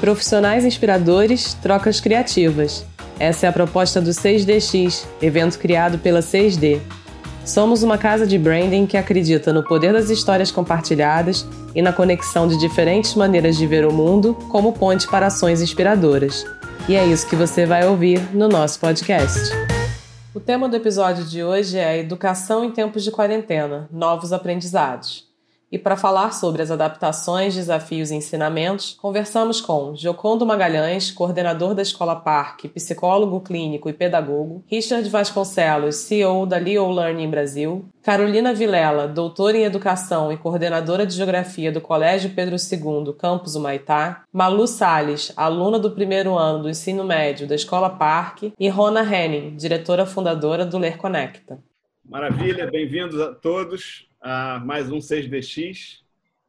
Profissionais inspiradores, trocas criativas. Essa é a proposta do 6DX, evento criado pela 6D. Somos uma casa de branding que acredita no poder das histórias compartilhadas e na conexão de diferentes maneiras de ver o mundo como ponte para ações inspiradoras. E é isso que você vai ouvir no nosso podcast. O tema do episódio de hoje é Educação em tempos de quarentena novos aprendizados. E para falar sobre as adaptações, desafios e ensinamentos, conversamos com Jocondo Magalhães, coordenador da Escola Parque, psicólogo clínico e pedagogo, Richard Vasconcelos, CEO da Leo Learning Brasil, Carolina Vilela, doutora em educação e coordenadora de geografia do Colégio Pedro II, campus Humaitá, Malu Sales, aluna do primeiro ano do ensino médio da Escola Parque, e Rona Henning, diretora fundadora do Ler Conecta. Maravilha, bem-vindos a todos mais um 6DX,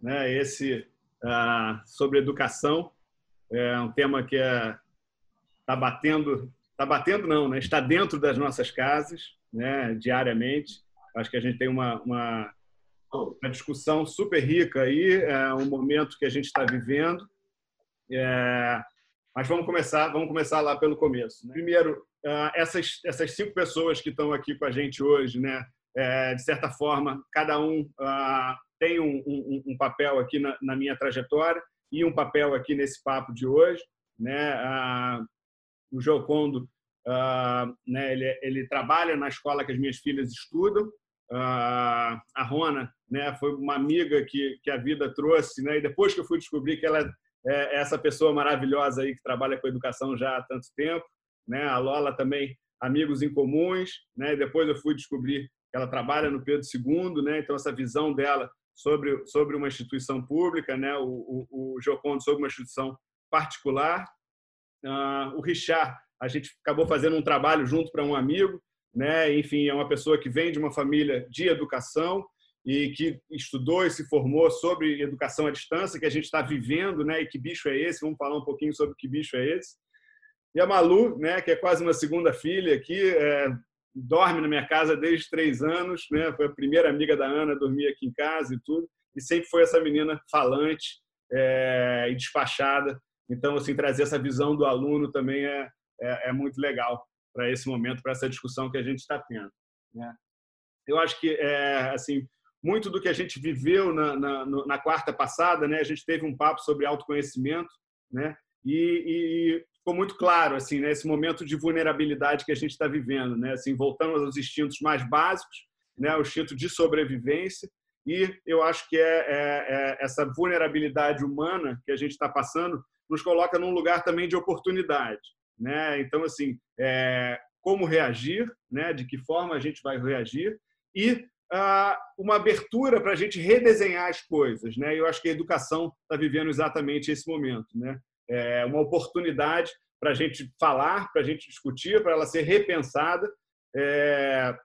né? esse sobre educação. É um tema que está é, batendo, está batendo não, né? está dentro das nossas casas né? diariamente. Acho que a gente tem uma, uma, uma discussão super rica aí, é um momento que a gente está vivendo. É, mas vamos começar, vamos começar lá pelo começo. Né? Primeiro, uh, essas, essas cinco pessoas que estão aqui com a gente hoje, né? É, de certa forma, cada um ah, tem um, um, um, papel aqui na, na, minha trajetória e um papel aqui nesse papo de hoje. Né? Ah, o Jocondo, ah, né, ele, ele, trabalha na escola que as minhas filhas estudam. Ah, a Rona né, foi uma amiga que, que a vida trouxe, né? e depois que eu fui descobrir que ela é essa pessoa maravilhosa aí que trabalha com educação já há tanto tempo. Né? A Lola também, amigos em comuns. Né? Depois eu fui descobrir ela trabalha no Pedro II, né? Então essa visão dela sobre sobre uma instituição pública, né? O, o, o sobre uma instituição particular. Uh, o Richard, a gente acabou fazendo um trabalho junto para um amigo, né? Enfim, é uma pessoa que vem de uma família de educação e que estudou e se formou sobre educação à distância que a gente está vivendo, né? E que bicho é esse? Vamos falar um pouquinho sobre que bicho é esse. E a Malu, né? Que é quase uma segunda filha aqui, é, dorme na minha casa desde três anos, né? Foi a primeira amiga da Ana, dormia aqui em casa e tudo, e sempre foi essa menina falante é, e despachada. Então, assim, trazer essa visão do aluno também é, é, é muito legal para esse momento, para essa discussão que a gente está tendo. Né? Eu acho que, é, assim, muito do que a gente viveu na, na, na, quarta passada, né? A gente teve um papo sobre autoconhecimento, né? E, e ficou muito claro assim, né, esse momento de vulnerabilidade que a gente está vivendo, né? Assim, voltamos aos instintos mais básicos, né, o instinto de sobrevivência. E eu acho que é, é, é essa vulnerabilidade humana que a gente está passando nos coloca num lugar também de oportunidade, né? Então assim, é, como reagir, né? De que forma a gente vai reagir e ah, uma abertura para a gente redesenhar as coisas, né? Eu acho que a educação está vivendo exatamente esse momento, né? É uma oportunidade para a gente falar, para a gente discutir, para ela ser repensada é,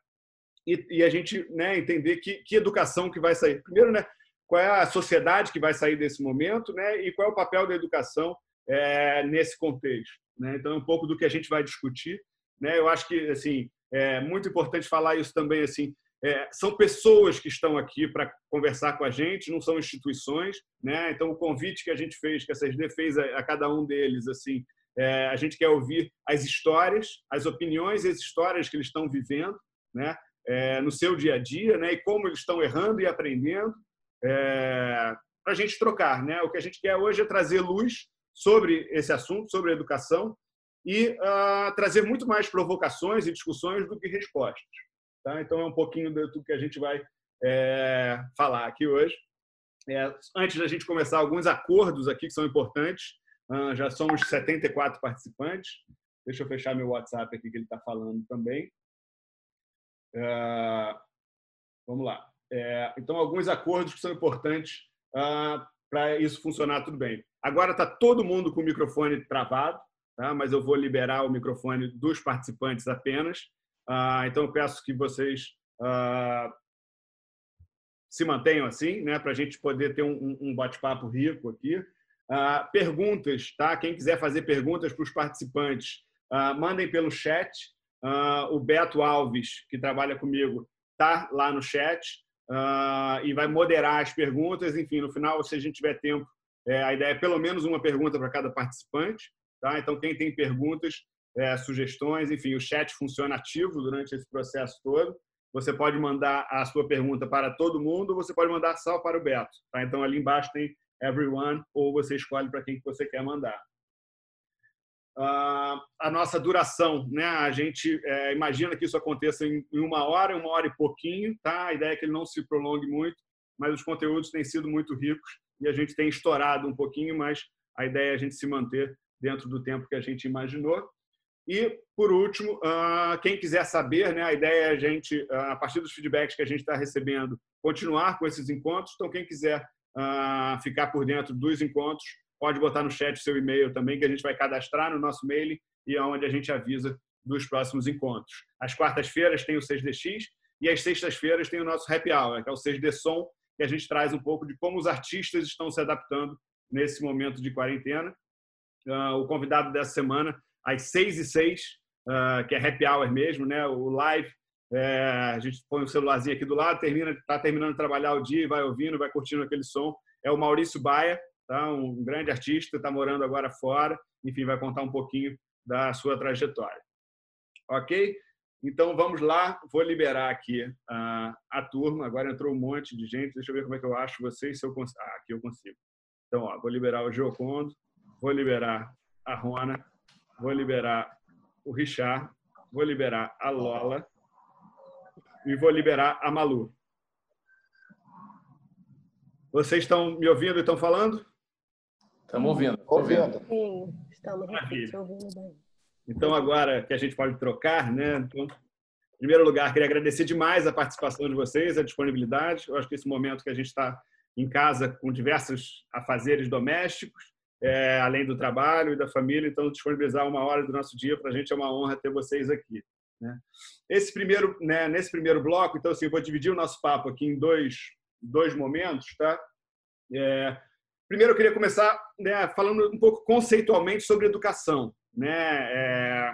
e, e, a gente né, entender que, que educação que vai sair. Primeiro, né, qual é a sociedade que vai sair desse momento né, e qual é o papel da educação é, nesse contexto. Né? Então, é um pouco do que a gente vai discutir. Né? Eu acho que assim é muito importante falar isso também assim é, são pessoas que estão aqui para conversar com a gente, não são instituições, né? Então o convite que a gente fez, que a CSD fez a, a cada um deles, assim, é, a gente quer ouvir as histórias, as opiniões as histórias que eles estão vivendo, né? É, no seu dia a dia, né? E como eles estão errando e aprendendo, é, para a gente trocar, né? O que a gente quer hoje é trazer luz sobre esse assunto, sobre educação e uh, trazer muito mais provocações e discussões do que respostas. Tá? Então, é um pouquinho do que a gente vai é, falar aqui hoje. É, antes da gente começar, alguns acordos aqui que são importantes. Uh, já somos 74 participantes. Deixa eu fechar meu WhatsApp aqui que ele está falando também. Uh, vamos lá. É, então, alguns acordos que são importantes uh, para isso funcionar tudo bem. Agora está todo mundo com o microfone travado, tá? mas eu vou liberar o microfone dos participantes apenas. Ah, então, eu peço que vocês ah, se mantenham assim, né, para a gente poder ter um, um bate-papo rico aqui. Ah, perguntas, tá? Quem quiser fazer perguntas para os participantes, mandem pelo chat. o Beto Alves, que trabalha comigo, tá lá no chat e vai moderar as perguntas. Enfim, no final, se a gente tiver tempo, É, a ideia é pelo menos uma pergunta para cada participante. Tá? Então, quem tem perguntas, é, sugestões, enfim, o chat funciona ativo durante esse processo todo. Você pode mandar a sua pergunta para todo mundo, você pode mandar só para o Beto. Tá? Então, ali embaixo tem everyone, ou você escolhe para quem que você quer mandar. Uh, a nossa duração, né? A gente é, imagina que isso aconteça em, em, uma hora, uma hora e pouquinho, tá? A ideia é que ele não se prolongue muito, mas os conteúdos têm sido muito ricos e a gente tem estourado um pouquinho, mas a ideia é a gente se manter dentro do tempo que a gente imaginou. E, por último, uh, quem quiser saber, né, a ideia é a gente, uh, a partir dos feedbacks que a gente está recebendo, continuar com esses encontros. Então, quem quiser uh, ficar por dentro dos encontros, pode botar no chat seu e-mail também, que a gente vai cadastrar no nosso mail e é onde a gente avisa dos próximos encontros. Às quartas-feiras tem o 6DX e às sextas-feiras tem o nosso happy hour, que é o 6D Som, que a gente traz um pouco de como os artistas estão se adaptando nesse momento de quarentena. O convidado dessa semana, às seis e seis, uh, que é happy hour mesmo, né? o live. É, a gente põe o celularzinho aqui do lado, termina, está terminando de trabalhar o dia, vai ouvindo, vai curtindo aquele som. É o Maurício Baia, tá? um grande artista, está morando agora fora, enfim, vai contar um pouquinho da sua trajetória. Ok? Então vamos lá, vou liberar aqui a, a turma. Agora entrou um monte de gente. Deixa eu ver como é que eu acho vocês. Se eu consigo. Ah, aqui eu consigo. Então, ó, vou liberar o Giocondo, vou liberar a Rona, vou liberar o Richard, vou liberar a Lola e vou liberar a Malu. Vocês estão me ouvindo e estão falando? Estamos ouvindo. Ouvindo. Sim, estamos ouvindo bem. Então, agora que a gente pode trocar, né? Então, em primeiro lugar, queria agradecer demais a participação de vocês, a disponibilidade. Eu acho que esse momento que a gente está em casa com diversos afazeres domésticos, é, além do trabalho e da família, então disponibilizar uma hora do nosso dia para a gente é uma honra ter vocês aqui. Né? Esse primeiro, né, nesse primeiro bloco, então assim, eu vou dividir o nosso papo aqui em dois, dois momentos, tá? É, primeiro, eu queria começar né, falando um pouco conceitualmente sobre educação né? É,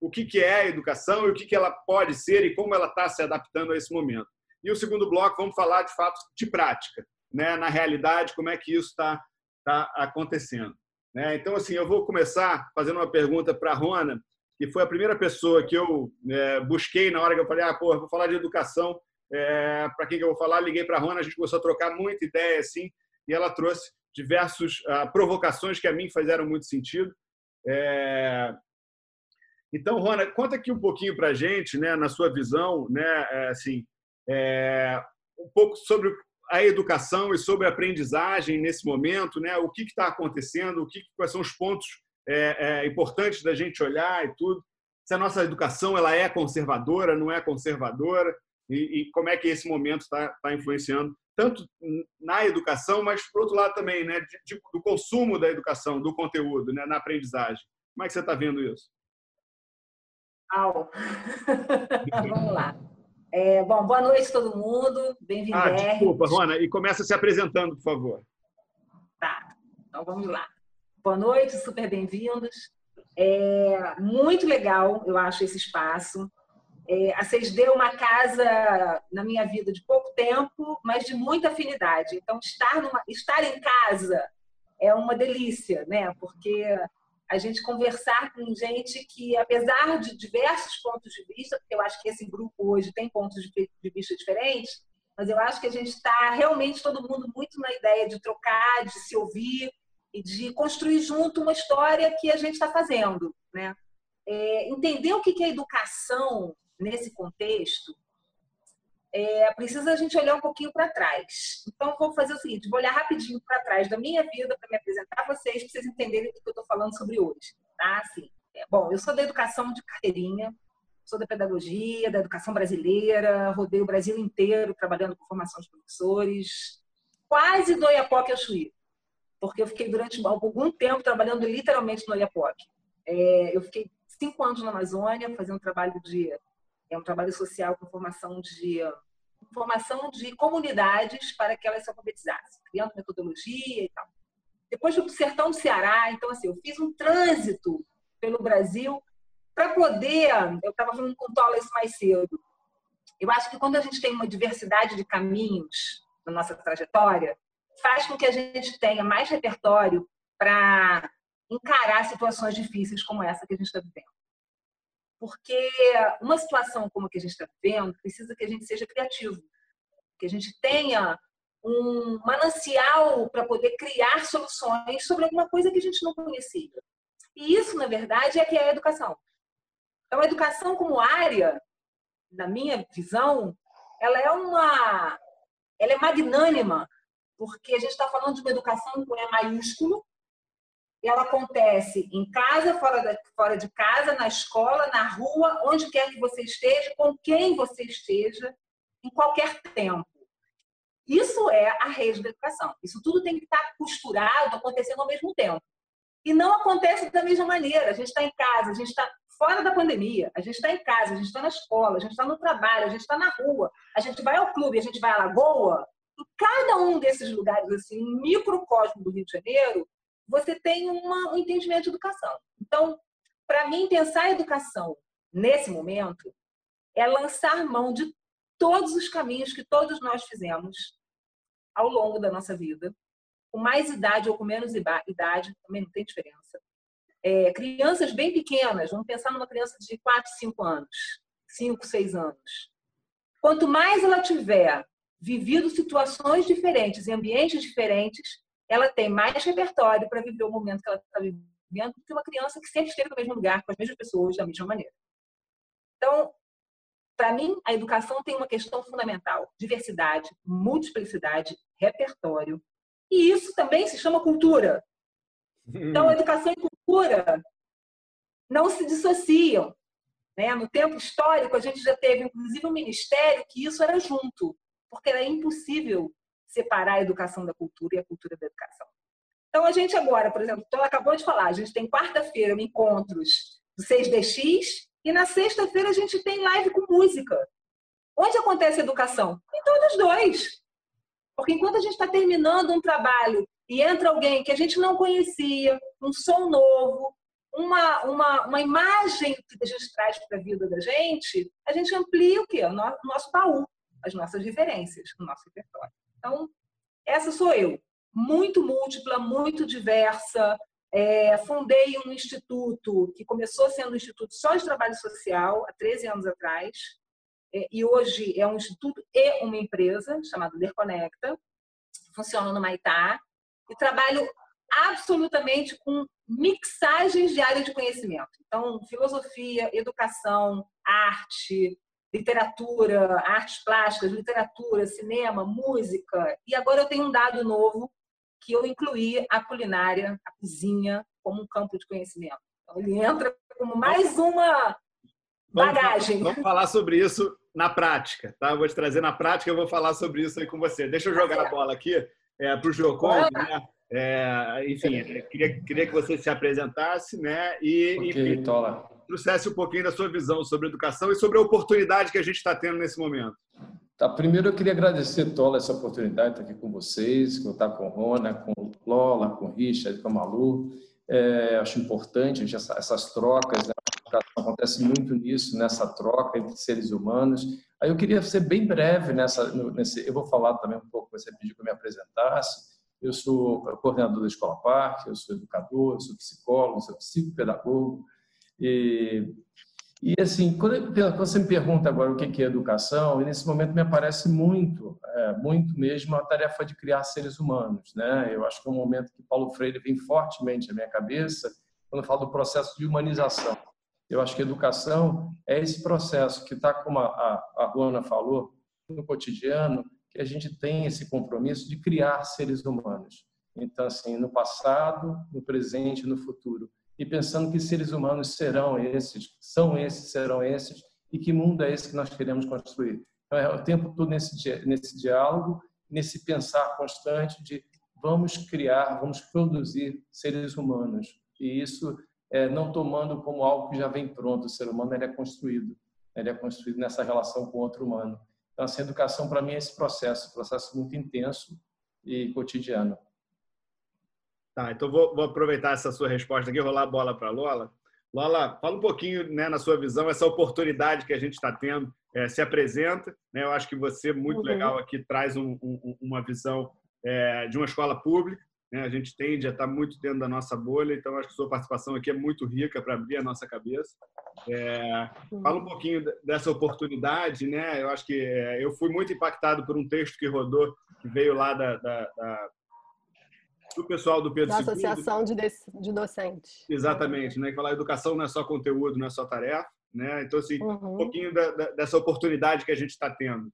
o que, que é a educação e o que, que ela pode ser e como ela está se adaptando a esse momento. E o segundo bloco, vamos falar de fato de prática, né? na realidade, como é que isso está tá acontecendo. Né? Então, assim, eu vou começar fazendo uma pergunta para a Rona, que foi a primeira pessoa que eu é, busquei na hora que eu falei, ah, pô, vou falar de educação, é, para quem que eu vou falar? Liguei para a Rona, a gente começou a trocar muita ideia, assim, e ela trouxe diversas ah, provocações que a mim fizeram muito sentido. É... Então, Rona, conta aqui um pouquinho para a gente, né, na sua visão, né, é, assim, é... um pouco sobre a educação e sobre a aprendizagem nesse momento, né, o que está acontecendo, o que, quais são os pontos é, é, importantes da gente olhar e tudo. Se a nossa educação ela é conservadora, não é conservadora, e, e como é que esse momento está tá influenciando tanto na educação, mas por outro lado também, né, de, de, do consumo da educação, do conteúdo, né, na aprendizagem. Como é que você está vendo isso? Au. Vamos lá. É, bom, boa noite a todo mundo. Bem-vindo. Ah, desculpa, Rona. E começa se apresentando, por favor. Tá. Então vamos lá. Boa noite, super bem-vindos. É muito legal, eu acho, esse espaço. É, a 6D é uma casa na minha vida de pouco tempo, mas de muita afinidade. Então, estar, numa, estar em casa é uma delícia, né? Porque a gente conversar com gente que, apesar de diversos pontos de vista, porque eu acho que esse grupo hoje tem pontos de vista diferentes, mas eu acho que a gente está realmente todo mundo muito na ideia de trocar, de se ouvir e de construir junto uma história que a gente está fazendo, né? É, entender o que é educação nesse contexto, é, precisa a gente olhar um pouquinho para trás. Então, vou fazer o seguinte: vou olhar rapidinho para trás da minha vida para me apresentar a vocês, para vocês entenderem o que eu estou falando sobre hoje. Tá? Assim, é, bom, eu sou da educação de carteirinha, sou da pedagogia, da educação brasileira, rodei o Brasil inteiro trabalhando com formação de professores. Quase do Iapoque ao Chuí, porque eu fiquei durante algum tempo trabalhando literalmente no Iapoque. É, eu fiquei cinco anos na Amazônia fazendo trabalho de é um trabalho social com formação de formação de comunidades para que elas se alfabetizassem, criando metodologia e tal. Depois fui para o sertão do Ceará, então assim, eu fiz um trânsito pelo Brasil para poder, eu estava falando com o Tola mais cedo, eu acho que quando a gente tem uma diversidade de caminhos na nossa trajetória, faz com que a gente tenha mais repertório para encarar situações difíceis como essa que a gente está vivendo. Porque uma situação como a que a gente está vivendo precisa que a gente seja criativo, que a gente tenha um manancial para poder criar soluções sobre alguma coisa que a gente não conhecia. E isso, na verdade, é que é a educação. Então, a educação como área, na minha visão, ela é uma, ela é magnânima, porque a gente está falando de uma educação com E maiúsculo, ela acontece em casa, fora, da, fora de casa, na escola, na rua, onde quer que você esteja, com quem você esteja, em qualquer tempo. Isso é a rede da educação. Isso tudo tem que estar costurado, acontecendo ao mesmo tempo. E não acontece da mesma maneira. A gente está em casa, a gente está fora da pandemia, a gente está em casa, a gente está na escola, a gente está no trabalho, a gente está na rua, a gente vai ao clube, a gente vai à lagoa. Em cada um desses lugares, assim, um microcosmo do Rio de Janeiro, você tem uma, um entendimento de educação. Então, para mim, pensar a educação nesse momento é lançar mão de todos os caminhos que todos nós fizemos ao longo da nossa vida, com mais idade ou com menos idade, também não tem diferença. É, crianças bem pequenas, vamos pensar numa criança de 4, 5 anos, 5, 6 anos. Quanto mais ela tiver vivido situações diferentes, em ambientes diferentes, ela tem mais repertório para viver o momento que ela está vivendo do que uma criança que sempre esteve no mesmo lugar, com as mesmas pessoas, da mesma maneira. Então, para mim, a educação tem uma questão fundamental: diversidade, multiplicidade, repertório. E isso também se chama cultura. Então, educação e cultura não se dissociam. Né? No tempo histórico, a gente já teve, inclusive, um ministério que isso era junto, porque era impossível separar a educação da cultura e a cultura da educação. Então, a gente agora, por exemplo, então acabou de falar, a gente tem quarta-feira encontros do 6DX e na sexta-feira a gente tem live com música. Onde acontece a educação? Em todos os dois. Porque enquanto a gente está terminando um trabalho e entra alguém que a gente não conhecia, um som novo, uma, uma, uma imagem que a gente traz para a vida da gente, a gente amplia o quê? O nosso baú, as nossas referências, o nosso repertório. Então, essa sou eu. Muito múltipla, muito diversa. É, fundei um instituto que começou sendo um instituto só de trabalho social, há 13 anos atrás, é, e hoje é um instituto e uma empresa, chamada Ler Conecta, funciona no Maitá, e trabalho absolutamente com mixagens de área de conhecimento. Então, filosofia, educação, arte, literatura, artes plásticas, literatura, cinema, música. E agora eu tenho um dado novo que eu incluí a culinária, a cozinha, como um campo de conhecimento. Então, ele entra como mais uma bagagem. Vamos, vamos falar sobre isso na prática, tá? Eu vou te trazer na prática, eu vou falar sobre isso aí com você. Deixa eu jogar a bola aqui é, para o Jocon, né? É, enfim, queria, queria que você se apresentasse, né? E, okay, e trouxesse um pouquinho da sua visão sobre educação e sobre a oportunidade que a gente está tendo nesse momento. Tá, primeiro eu queria agradecer, Tola, essa oportunidade de estar aqui com vocês, estar com Rona, com Lola, com Richard, com a Malu. É, acho importante essa, essas trocas, né? acontece muito nisso, nessa troca entre seres humanos. Aí eu queria ser bem breve nessa, nesse, eu vou falar também um pouco, você pediu que eu me apresentasse. Eu sou coordenador da Escola Parque, eu sou educador, eu sou psicólogo, sou psicopedagogo, e, e assim, quando, quando, você me pergunta agora o que é educação, nesse momento me aparece muito, é, muito mesmo a tarefa de criar seres humanos. Né? Eu acho que é um momento que Paulo Freire vem fortemente à minha cabeça quando fala do processo de humanização. Eu acho que educação é esse processo que está, como a, a, a Ruana falou, no cotidiano, que a gente tem esse compromisso de criar seres humanos. Então, assim, no passado, no presente e no futuro e pensando que seres humanos serão esses, são esses, serão esses, e que mundo é esse que nós queremos construir. Então, é o tempo todo nesse, nesse diálogo, nesse pensar constante de vamos criar, vamos produzir seres humanos. E isso é, não tomando como algo que já vem pronto. O ser humano ele é construído, ele é construído nessa relação com o outro humano. Então, essa educação, para mim, é esse processo, processo muito intenso e cotidiano. Tá, então vou, vou, aproveitar essa sua resposta aqui, rolar a bola para a Lola. Lola, fala um pouquinho, né, na sua visão, essa oportunidade que a gente está tendo, é, se apresenta. Né, eu acho que você, muito uhum. legal aqui, traz um, um, uma visão é, de uma escola pública. Né? A gente tende a estar muito dentro da nossa bolha, então acho que sua participação aqui é muito rica para abrir a nossa cabeça. É, fala um pouquinho dessa oportunidade, né? Eu acho que é, eu fui muito impactado por um texto que rodou, que veio lá da, da, da do pessoal do Pedro da Associação de, de Docentes. Exatamente, né? Que fala educação não é só conteúdo, não é só tarefa, né? Então assim, uhum. um pouquinho da, da, dessa oportunidade que a gente está tendo.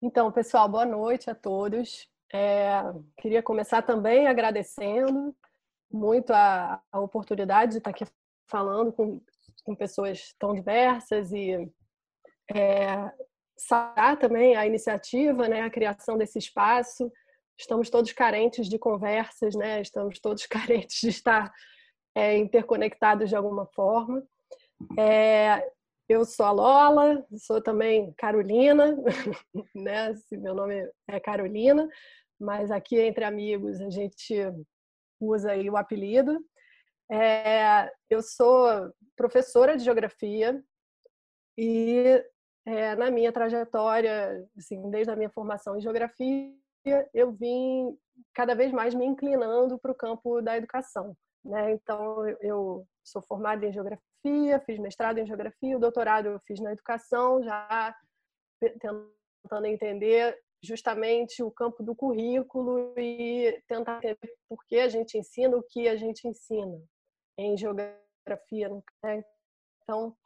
Então, pessoal, boa noite a todos. É, queria começar também agradecendo muito a, a, oportunidade de estar aqui falndo com, com pessoas tão diversas e é, saudar também a iniciativa, né, a criação desse espaço. Estamos todos carentes de conversas, né? estamos todos carentes de estar é, interconectados de alguma forma. É, eu sou a Lola, sou também Carolina, né? Meu nome é Carolina, mas aqui entre amigos a gente usa aí o apelido. É, eu sou professora de geografia e é, na minha trajetória, assim, desde a minha formação em geografia, eu vim cada vez mais me inclinando para o campo da educação. Né? Então, eu sou formada em geografia, fiz mestrado em geografia, o doutorado eu fiz na educação, já tentando entender justamente o campo do currículo e tentar entender por que a gente ensina o que a gente ensina em geografia. Né? Então,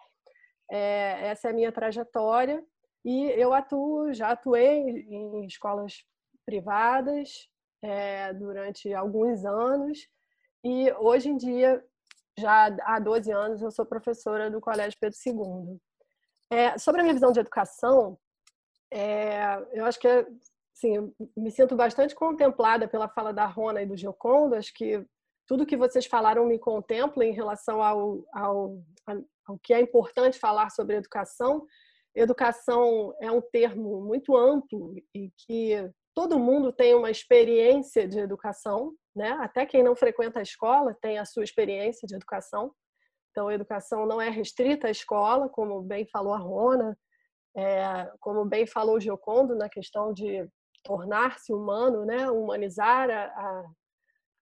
é, essa é a minha trajetória e eu atuo, já atuei em escolas privadas é, durante alguns anos e hoje em dia, já há 12 anos, eu sou professora do Colégio Pedro II. É, sobre a minha visão de educação, é, eu acho que assim, me sinto bastante contemplada pela fala da Rona e do Giocondo. Acho que tudo que vocês falaram me contempla em relação ao, ao, ao que é importante falar sobre educação. Educação é um termo muito amplo e que todo mundo tem uma experiência de educação, né? Até quem não frequenta a escola tem a sua experiência de educação. Então, a educação não é restrita à escola, como bem falou a Rona, é, como bem falou Giocondo na questão de tornar-se humano, né, humanizar a, a,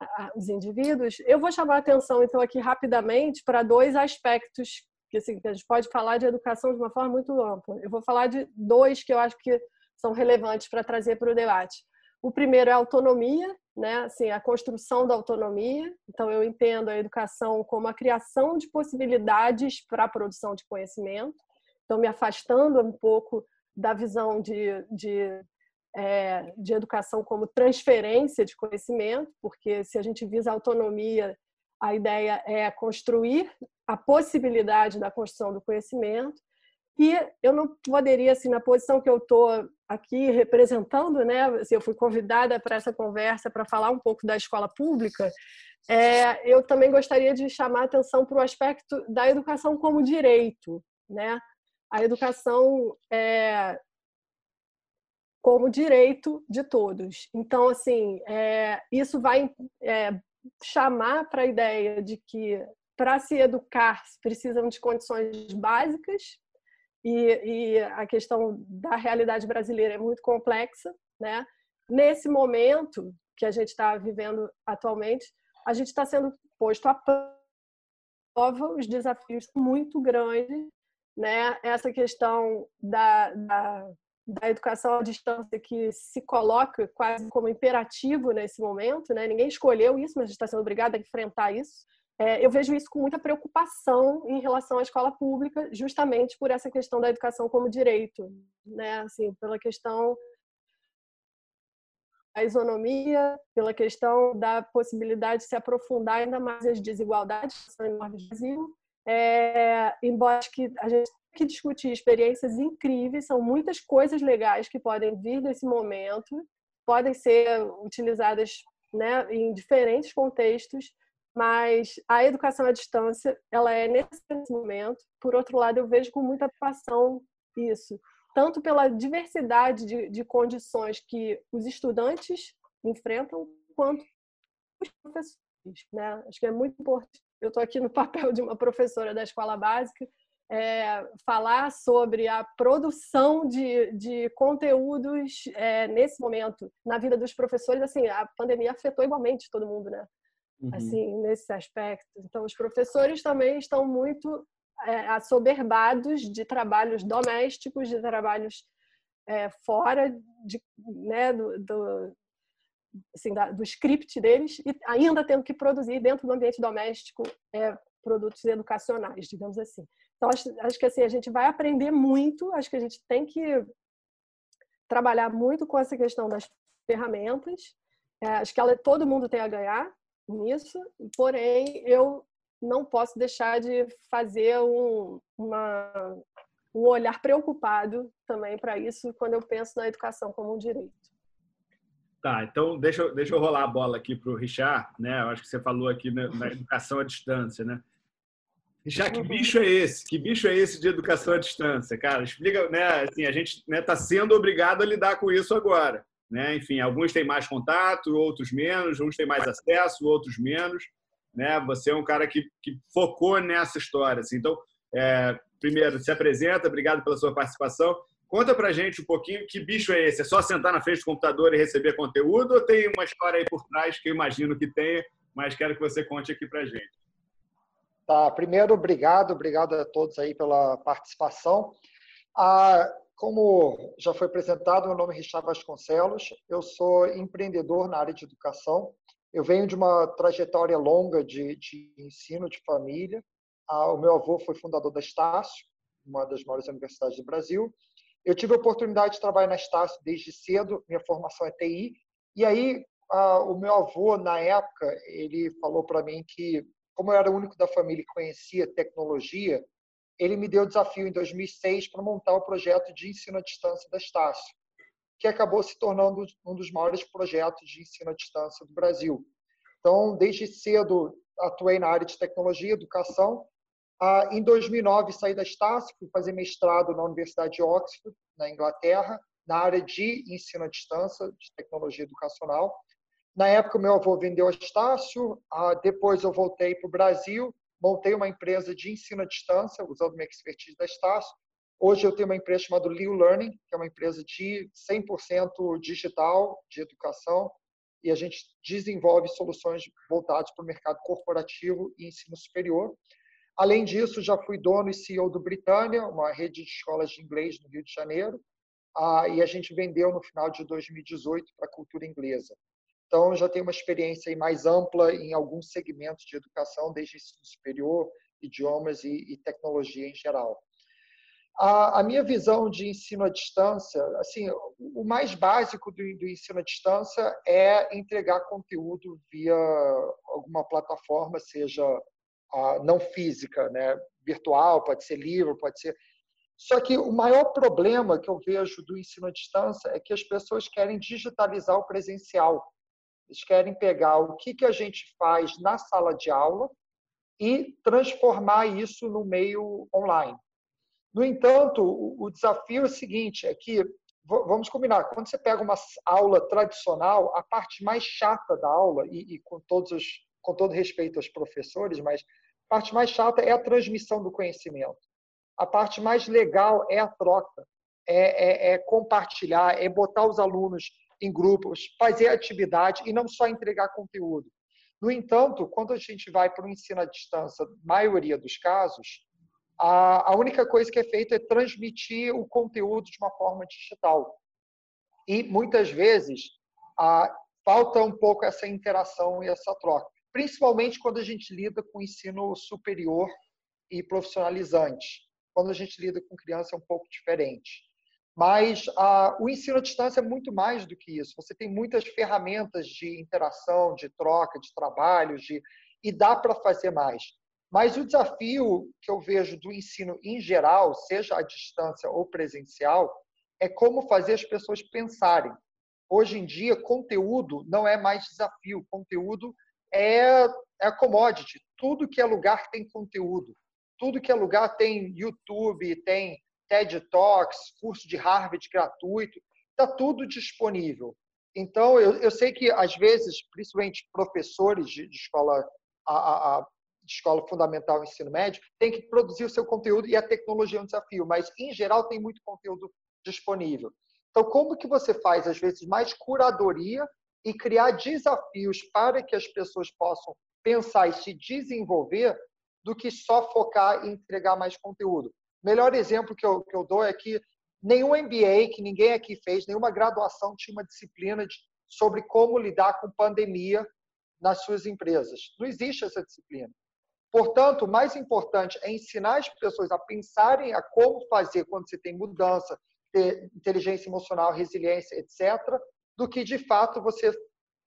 a, os indivíduos. Eu vou chamar a atenção, então, aqui rapidamente para dois aspectos que, assim, a gente pode falar de educação de uma forma muito ampla. Eu vou falar de dois que eu acho que são relevantes para trazer para o debate. O primeiro é a autonomia, né? assim, a construção da autonomia. Então, eu entendo a educação como a criação de possibilidades para a produção de conhecimento. Então, me afastando um pouco da visão de, de, é, de educação como transferência de conhecimento, porque se a gente visa autonomia, a ideia é construir a possibilidade da construção do conhecimento. E eu não poderia, assim, na posição que eu estou aqui representando, né? Assim, eu fui convidada para essa conversa para falar um pouco da escola pública. É, eu também gostaria de chamar atenção para o aspecto da educação como direito, né? A educação é, como direito de todos. Então, assim, é, isso vai é, chamar para a ideia de que para se educar precisam de condições básicas e, e, a questão da realidade brasileira é muito complexa, né? Nesse momento que a gente está vivendo atualmente, a gente está sendo posto à prova, os desafios muito grandes né? Essa questão da, da, da educação à distância que se coloca quase como imperativo nesse momento, né? Ninguém escolheu isso, mas a gente está sendo obrigado a enfrentar isso. É, eu vejo isso com muita preocupação em relação à escola pública, justamente por essa questão da educação como direito, né? Assim, pela questão da isonomia, pela questão da possibilidade de se aprofundar ainda mais as desigualdades no Brasil é, embora que a gente tem que discutir experiências incríveis, são muitas coisas legais que podem vir desse momento, podem ser utilizadas né, em diferentes contextos, mas a educação à distância ela é nesse momento. Por outro lado, eu vejo com muita preocupação isso, tanto pela diversidade de, de condições que os estudantes enfrentam, quanto os professores. Né? Acho que é muito importante eu estou aqui no papel de uma professora da escola básica, é, falar sobre a produção de, de conteúdos é, nesse momento na vida dos professores. Assim, a pandemia afetou igualmente todo mundo, né? Uhum. Assim, nesse aspecto. Então, os professores também estão muito é, assoberbados de trabalhos domésticos, de trabalhos é, fora de, né, do, do, assim, da, do script deles e ainda tendo que produzir dentro do ambiente doméstico é, produtos educacionais, digamos assim. Então, acho, acho que assim, a gente vai aprender muito, acho que a gente tem que trabalhar muito com essa questão das ferramentas. É, acho que ela, todo mundo tem a ganhar nisso, porém, eu não posso deixar de fazer um, uma, um olhar preocupado também para isso quando eu penso na educação como um direito. Tá, então deixa, deixa eu rolar a bola aqui para o Richard, né? Eu acho que você falou aqui na, na educação à distância, né? Já que bicho é esse? Que bicho é esse de educação à distância, cara? Explica, né? Assim, a gente está né, tá sendo obrigado a lidar com isso agora, né? Enfim, alguns têm mais contato, outros menos, uns têm mais acesso, outros menos, né? Você é um cara que, que focou nessa história, assim. Então, é, primeiro, se apresenta, obrigado pela sua participação. Conta pra gente um pouquinho que bicho é esse? É só sentar na frente do computador e receber conteúdo ou tem uma história aí por trás que eu imagino que tenha, mas quero que você conte aqui pra gente. Tá, primeiro, obrigado, obrigado a todos aí pela participação. Ah, como já foi apresentado, meu nome é Richard Vasconcelos, eu sou empreendedor na área de educação. Eu venho de uma trajetória longa de, de ensino de família. Ah, o meu avô foi fundador da Estácio, uma das maiores universidades do Brasil. Eu tive a oportunidade de trabalhar na Estácio desde cedo, minha formação é TI. E aí, ah, o meu avô, na época, ele falou para mim que como eu era o único da família que conhecia tecnologia, ele me deu o desafio em 2006 para montar o projeto de ensino à distância da Estácio, que acabou se tornando um dos maiores projetos de ensino à distância do Brasil. Então, desde cedo, atuei na área de tecnologia, educação. Ah, em 2009, saí da Estácio, fui fazer mestrado na Universidade de Oxford, na Inglaterra, na área de ensino à distância, de tecnologia educacional. Na época, meu avô vendeu a Estácio, ah, depois eu voltei para o Brasil, montei uma empresa de ensino à distância, usando minha expertise da Estácio. Hoje eu tenho uma empresa chamada Liu Learning, que é uma empresa de 100% digital, de educação, e a gente desenvolve soluções voltadas para o mercado corporativo e ensino superior. Além disso, já fui dono e CEO do Britânia, uma rede de escolas de inglês no Rio de Janeiro, ah, e a gente vendeu no final de 2018 para a cultura inglesa. Então, já tenho uma experiência mais ampla em alguns segmentos de educação, desde ensino superior, idiomas e, tecnologia em geral. A, minha visão de ensino à distância, assim, o mais básico do, ensino à distância é entregar conteúdo via alguma plataforma, seja não física, né, virtual, pode ser livro, pode ser. Só que o maior problema que eu vejo do ensino à distância é que as pessoas querem digitalizar o presencial. Eles querem pegar o que, que a gente faz na sala de aula e transformar isso no meio online. No entanto, o desafio é o seguinte: é que, vamos combinar, quando você pega uma aula tradicional, a parte mais chata da aula, e, e com, todos os, com todo respeito aos professores, mas a parte mais chata é a transmissão do conhecimento. A parte mais legal é a troca, é, é, é compartilhar, é botar os alunos em grupos, fazer atividade e não só entregar conteúdo. No entanto, quando a gente vai para o ensino à distância, maioria dos casos, a, a única coisa que é feita é transmitir o conteúdo de uma forma digital. E muitas vezes a, falta um pouco essa interação e essa troca, principalmente quando a gente lida com ensino superior e profissionalizante. Quando a gente lida com criança é um pouco diferente. Mas o ensino à distância é muito mais do que isso. Você tem muitas ferramentas de interação, de troca, de trabalho, de... e dá para fazer mais. Mas o desafio que eu vejo do ensino em geral, seja à distância ou presencial, é como fazer as pessoas pensarem. Hoje em dia, conteúdo não é mais desafio, conteúdo é, é commodity. Tudo que é lugar tem conteúdo. Tudo que é lugar tem YouTube, tem TED Talks, curso de Harvard gratuito, está tudo disponível. Então, eu, eu sei que, às vezes, principalmente professores de, de escola a, a, escola fundamental ensino médio tem que produzir o seu conteúdo e a tecnologia é um desafio, mas em geral tem muito conteúdo disponível. Então, como que você faz às vezes mais curadoria e criar desafios para que as pessoas possam pensar e se desenvolver do que só focar em entregar mais conteúdo? Melhor exemplo que eu, que eu dou é que nenhum MBA que ninguém aqui fez, nenhuma graduação tinha uma disciplina de, sobre como lidar com pandemia nas suas empresas. Não existe essa disciplina. Portanto, o mais importante é ensinar as pessoas a pensarem a como fazer quando você tem mudança, ter inteligência emocional, resiliência, etc., do que de fato você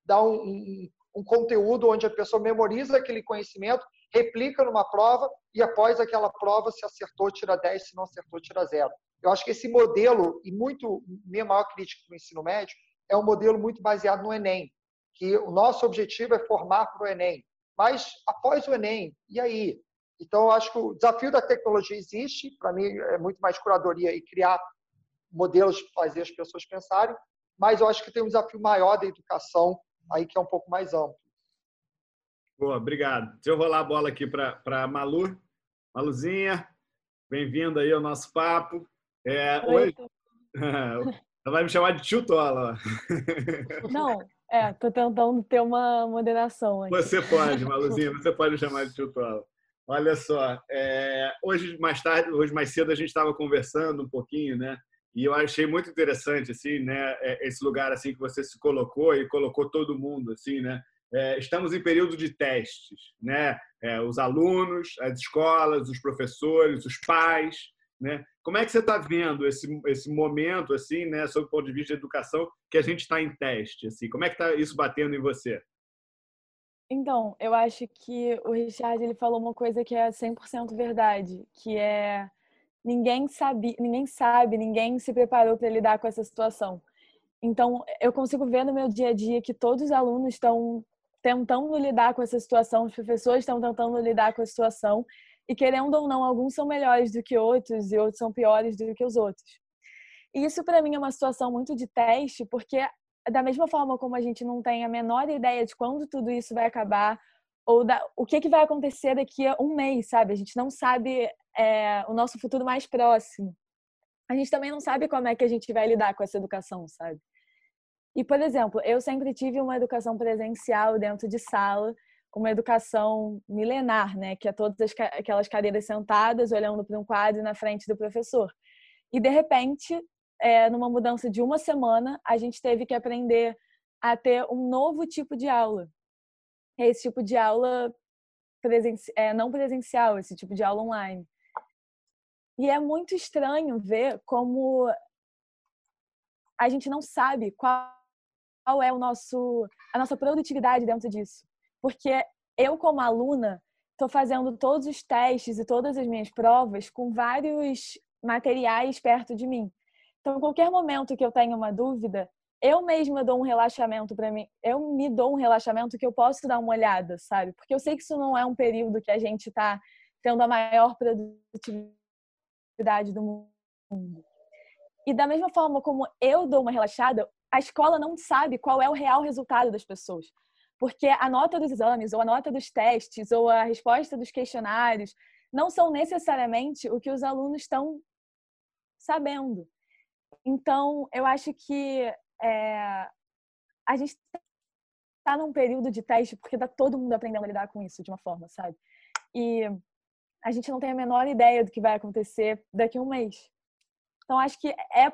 dá um, um, um conteúdo onde a pessoa memoriza aquele conhecimento, replica numa prova e após aquela prova, se acertou, tira 10, se não acertou, tira zero. Eu acho que esse modelo, e muito minha maior crítica do ensino médio, é um modelo muito baseado no Enem, que o nosso objetivo é formar para o Enem. Mas após o Enem, e aí? Então, eu acho que o desafio da tecnologia existe, para mim é muito mais curadoria e criar modelos para fazer as pessoas pensarem, mas eu acho que tem um desafio maior da educação aí que é um pouco mais amplo. Boa, obrigado. Deixa eu rolar a bola aqui para a Malu. Maluzinha, bem-vinda aí ao nosso papo. É, Oi, hoje... Ela vai me chamar de tio Tola. Não, é, tô tentando ter uma moderação aqui. Você pode, Maluzinha, você pode me chamar de tio Tola. Olha só, é, hoje mais tarde, hoje mais cedo a gente estava conversando um pouquinho, né? E eu achei muito interessante assim, né, é, esse lugar assim que você se colocou e colocou todo mundo assim, né? É, estamos em período de testes, né? É, os alunos, as escolas, os professores, os pais, né? Como é que você está vendo esse, esse momento, assim, né, sob o ponto de vista de educação, que a gente está em teste? Assim? Como é que está isso batendo em você? Então, eu acho que o Richard ele falou uma coisa que é 100% verdade, que é ninguém sabe, ninguém sabe, ninguém se preparou para lidar com essa situação. Então, eu consigo ver no meu dia a dia que todos os alunos estão tentando lidar com essa situação, os professores estão tentando lidar com a situação e querendo ou não, alguns são melhores do que outros e outros são piores do que os outros. E isso para mim é uma situação muito de teste, porque da mesma forma como a gente não tem a menor ideia de quando tudo isso vai acabar ou da, o que, que vai acontecer daqui a um mês, sabe? A gente não sabe é, o nosso futuro mais próximo. A gente também não sabe como é que a gente vai lidar com essa educação, sabe? E, por exemplo, eu sempre tive uma educação presencial dentro de sala, uma educação milenar, né? Que é todas aquelas cadeiras sentadas, olhando para um quadro na frente do professor. E de repente, é, numa mudança de uma semana, a gente teve que aprender a ter um novo tipo de aula. Esse tipo de aula presenci é, não presencial, esse tipo de aula online. E é muito estranho ver como a gente não sabe qual, qual é o nosso a nossa produtividade dentro disso. Porque eu, como aluna, estou fazendo todos os testes e todas as minhas provas com vários materiais perto de mim. Então, qualquer momento que eu tenha uma dúvida, eu mesma dou um relaxamento para mim. Eu me dou um relaxamento que eu posso dar uma olhada, sabe? Porque eu sei que isso não é um período que a gente está tendo a maior produtividade do mundo. E da mesma forma como eu dou uma relaxada, a escola não sabe qual é o real resultado das pessoas. Porque a nota dos exames, ou a nota dos testes, ou a resposta dos questionários não são necessariamente o que os alunos estão sabendo. Então, eu acho que é, a gente está num período de teste porque está todo mundo aprendendo a lidar com isso de uma forma, sabe? E a gente não tem a menor ideia do que vai acontecer daqui a um mês. Então, acho que é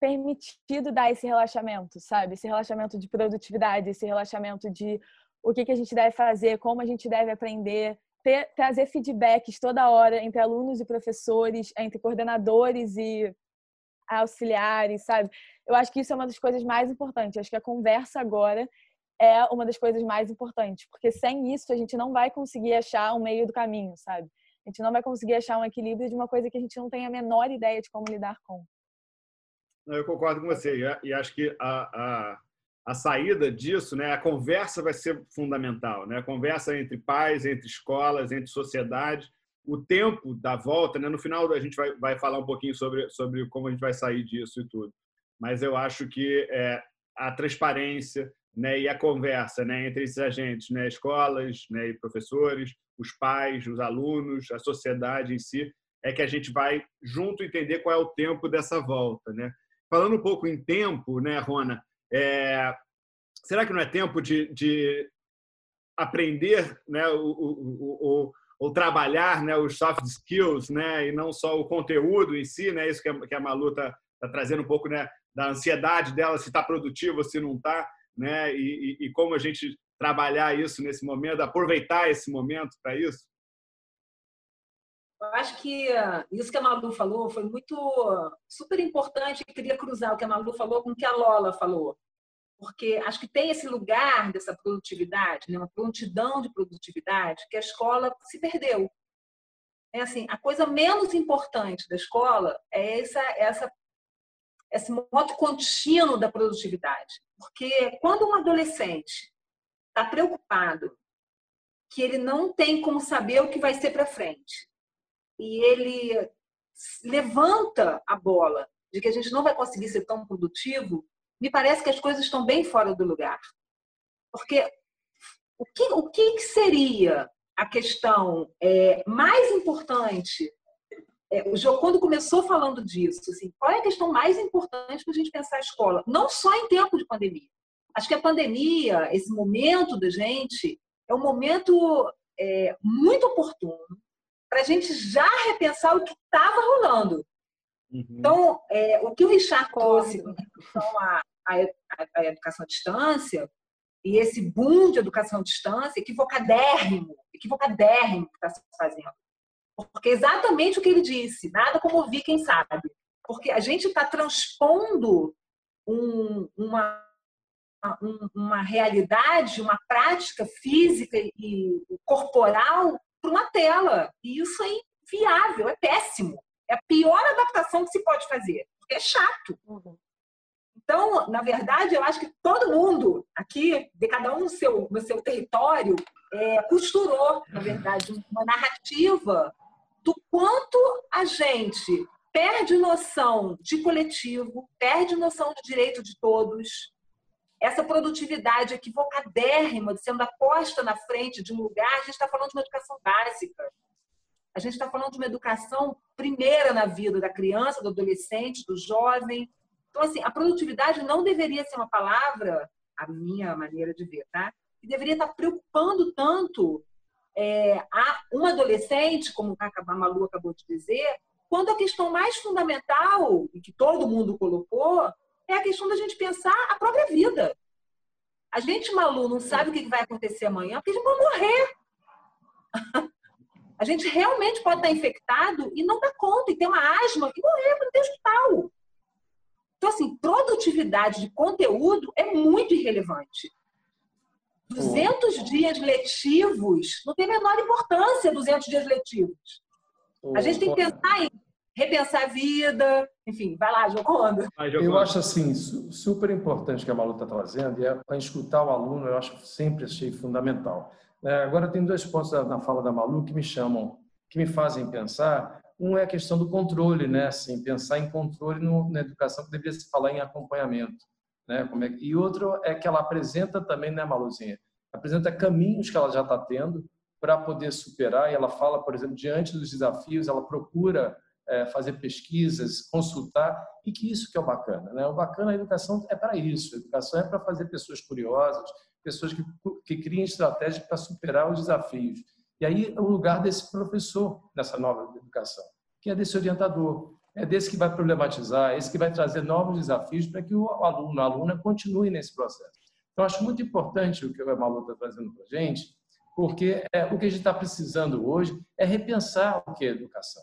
permitido dar esse relaxamento, sabe? Esse relaxamento de produtividade, esse relaxamento de o que, que a gente deve fazer, como a gente deve aprender, ter, trazer feedbacks toda hora entre alunos e professores, entre coordenadores e auxiliares, sabe? Eu acho que isso é uma das coisas mais importantes. Eu acho que a conversa agora é uma das coisas mais importantes, porque sem isso a gente não vai conseguir achar um meio do caminho, sabe? A gente não vai conseguir achar um equilíbrio de uma coisa que a gente não tem a menor ideia de como lidar com. Eu concordo com você e acho que a, a, a, saída disso, né, a conversa vai ser fundamental, né? A conversa entre pais, entre escolas, entre sociedade, o tempo da volta, né? No final a gente vai, vai falar um pouquinho sobre sobre como a gente vai sair disso e tudo, mas eu acho que é, a transparência, né, e a conversa né, entre esses agentes, né, escolas né, e professores, os pais, os alunos, a sociedade em si, é que a gente vai junto entender qual é o tempo dessa volta. Né? Falando um pouco em tempo, né, Rona, é, será que não é tempo de, de aprender né, o, o, o, o, trabalhar né, os soft skills né, e não só o conteúdo em si? Né, isso que a, que a Malu está tá trazendo um pouco né, da ansiedade dela, se está produtivo, se não está né? E, e, e como a gente trabalhar isso nesse momento, aproveitar esse momento para isso? Eu acho que isso que a Malu falou foi muito super importante. Eu queria cruzar o que a Malu falou com o que a Lola falou, porque acho que tem esse lugar dessa produtividade, né? uma prontidão de produtividade que a escola se perdeu. É assim, a coisa menos importante da escola é essa essa esse modo contínuo da produtividade. Porque quando um adolescente está preocupado que ele não tem como saber o que vai ser para frente e ele levanta a bola de que a gente não vai conseguir ser tão produtivo, me parece que as coisas estão bem fora do lugar. Porque o que, o que seria a questão é, mais importante é, o João, começou falando disso, assim, qual é a questão mais importante para a gente pensar a escola? Não só em tempo de pandemia. Acho que a pandemia, esse momento da gente, é um momento é, muito oportuno para a gente já repensar o que estava rolando. Uhum. Então, é, o que o Richard trouxe com relação à, à, educação à distância, e esse boom de educação à distância, equivocadérrimo, equivocadérrimo que está se fazendo. Porque é exatamente o que ele disse, nada como ouvir quem sabe. Porque a gente está transpondo um, uma, uma realidade, uma prática física e corporal para uma tela. E isso é inviável, é péssimo. É a pior adaptação que se pode fazer, é chato. Uhum. Então, na verdade, eu acho que todo mundo aqui, de cada um no seu, no seu território, é, costurou, na verdade, uma narrativa do quanto a gente perde noção de coletivo, perde noção de direito de todos. Essa produtividade equivocadérrima de sendo aposta na frente de um lugar, a gente está falando de uma educação básica. A gente está falando de uma educação primeira na vida da criança, do adolescente, do jovem. Então, assim, a produtividade não deveria ser uma palavra, a minha maneira de ver, tá? Que deveria estar preocupando tanto é, a um adolescente, como a Malu acabou de dizer, quando a questão mais fundamental, e que todo mundo colocou, é a questão da gente pensar a própria vida. A gente, Malu, não sabe o que vai acontecer amanhã, porque a gente pode morrer. A gente realmente pode estar infectado e não dar conta, e ter uma asma e morrer para o hospital. Então, assim, produtividade de conteúdo é muito irrelevante. 200 dias letivos, não tem a menor importância 200 dias letivos. A gente tem que pensar em repensar a vida, enfim, vai lá, Joconda. Eu acho assim, super importante que a Malu está trazendo, e é para escutar o aluno, eu acho sempre achei fundamental. É, agora, tem dois pontos na fala da Malu que me chamam, que me fazem pensar. Um é a questão do controle, né? Assim, pensar em controle no, na educação, que deveria se falar em acompanhamento. Né? Como é, e outro é que ela apresenta também, né, Maluzinha? Apresenta caminhos que ela já está tendo para poder superar. E ela fala, por exemplo, diante dos desafios, ela procura é, fazer pesquisas, consultar, e que isso que é o bacana. Né? O bacana, a educação é para isso. A educação é para fazer pessoas curiosas, pessoas que, que criem estratégias para superar os desafios. E aí é o lugar desse professor nessa nova educação, que é desse orientador é desse que vai problematizar, é esse que vai trazer novos desafios para que o aluno, a aluna continue nesse processo. Então, acho muito importante o que o Malu está trazendo para a gente, porque é, o que a gente está precisando hoje é repensar o que é educação.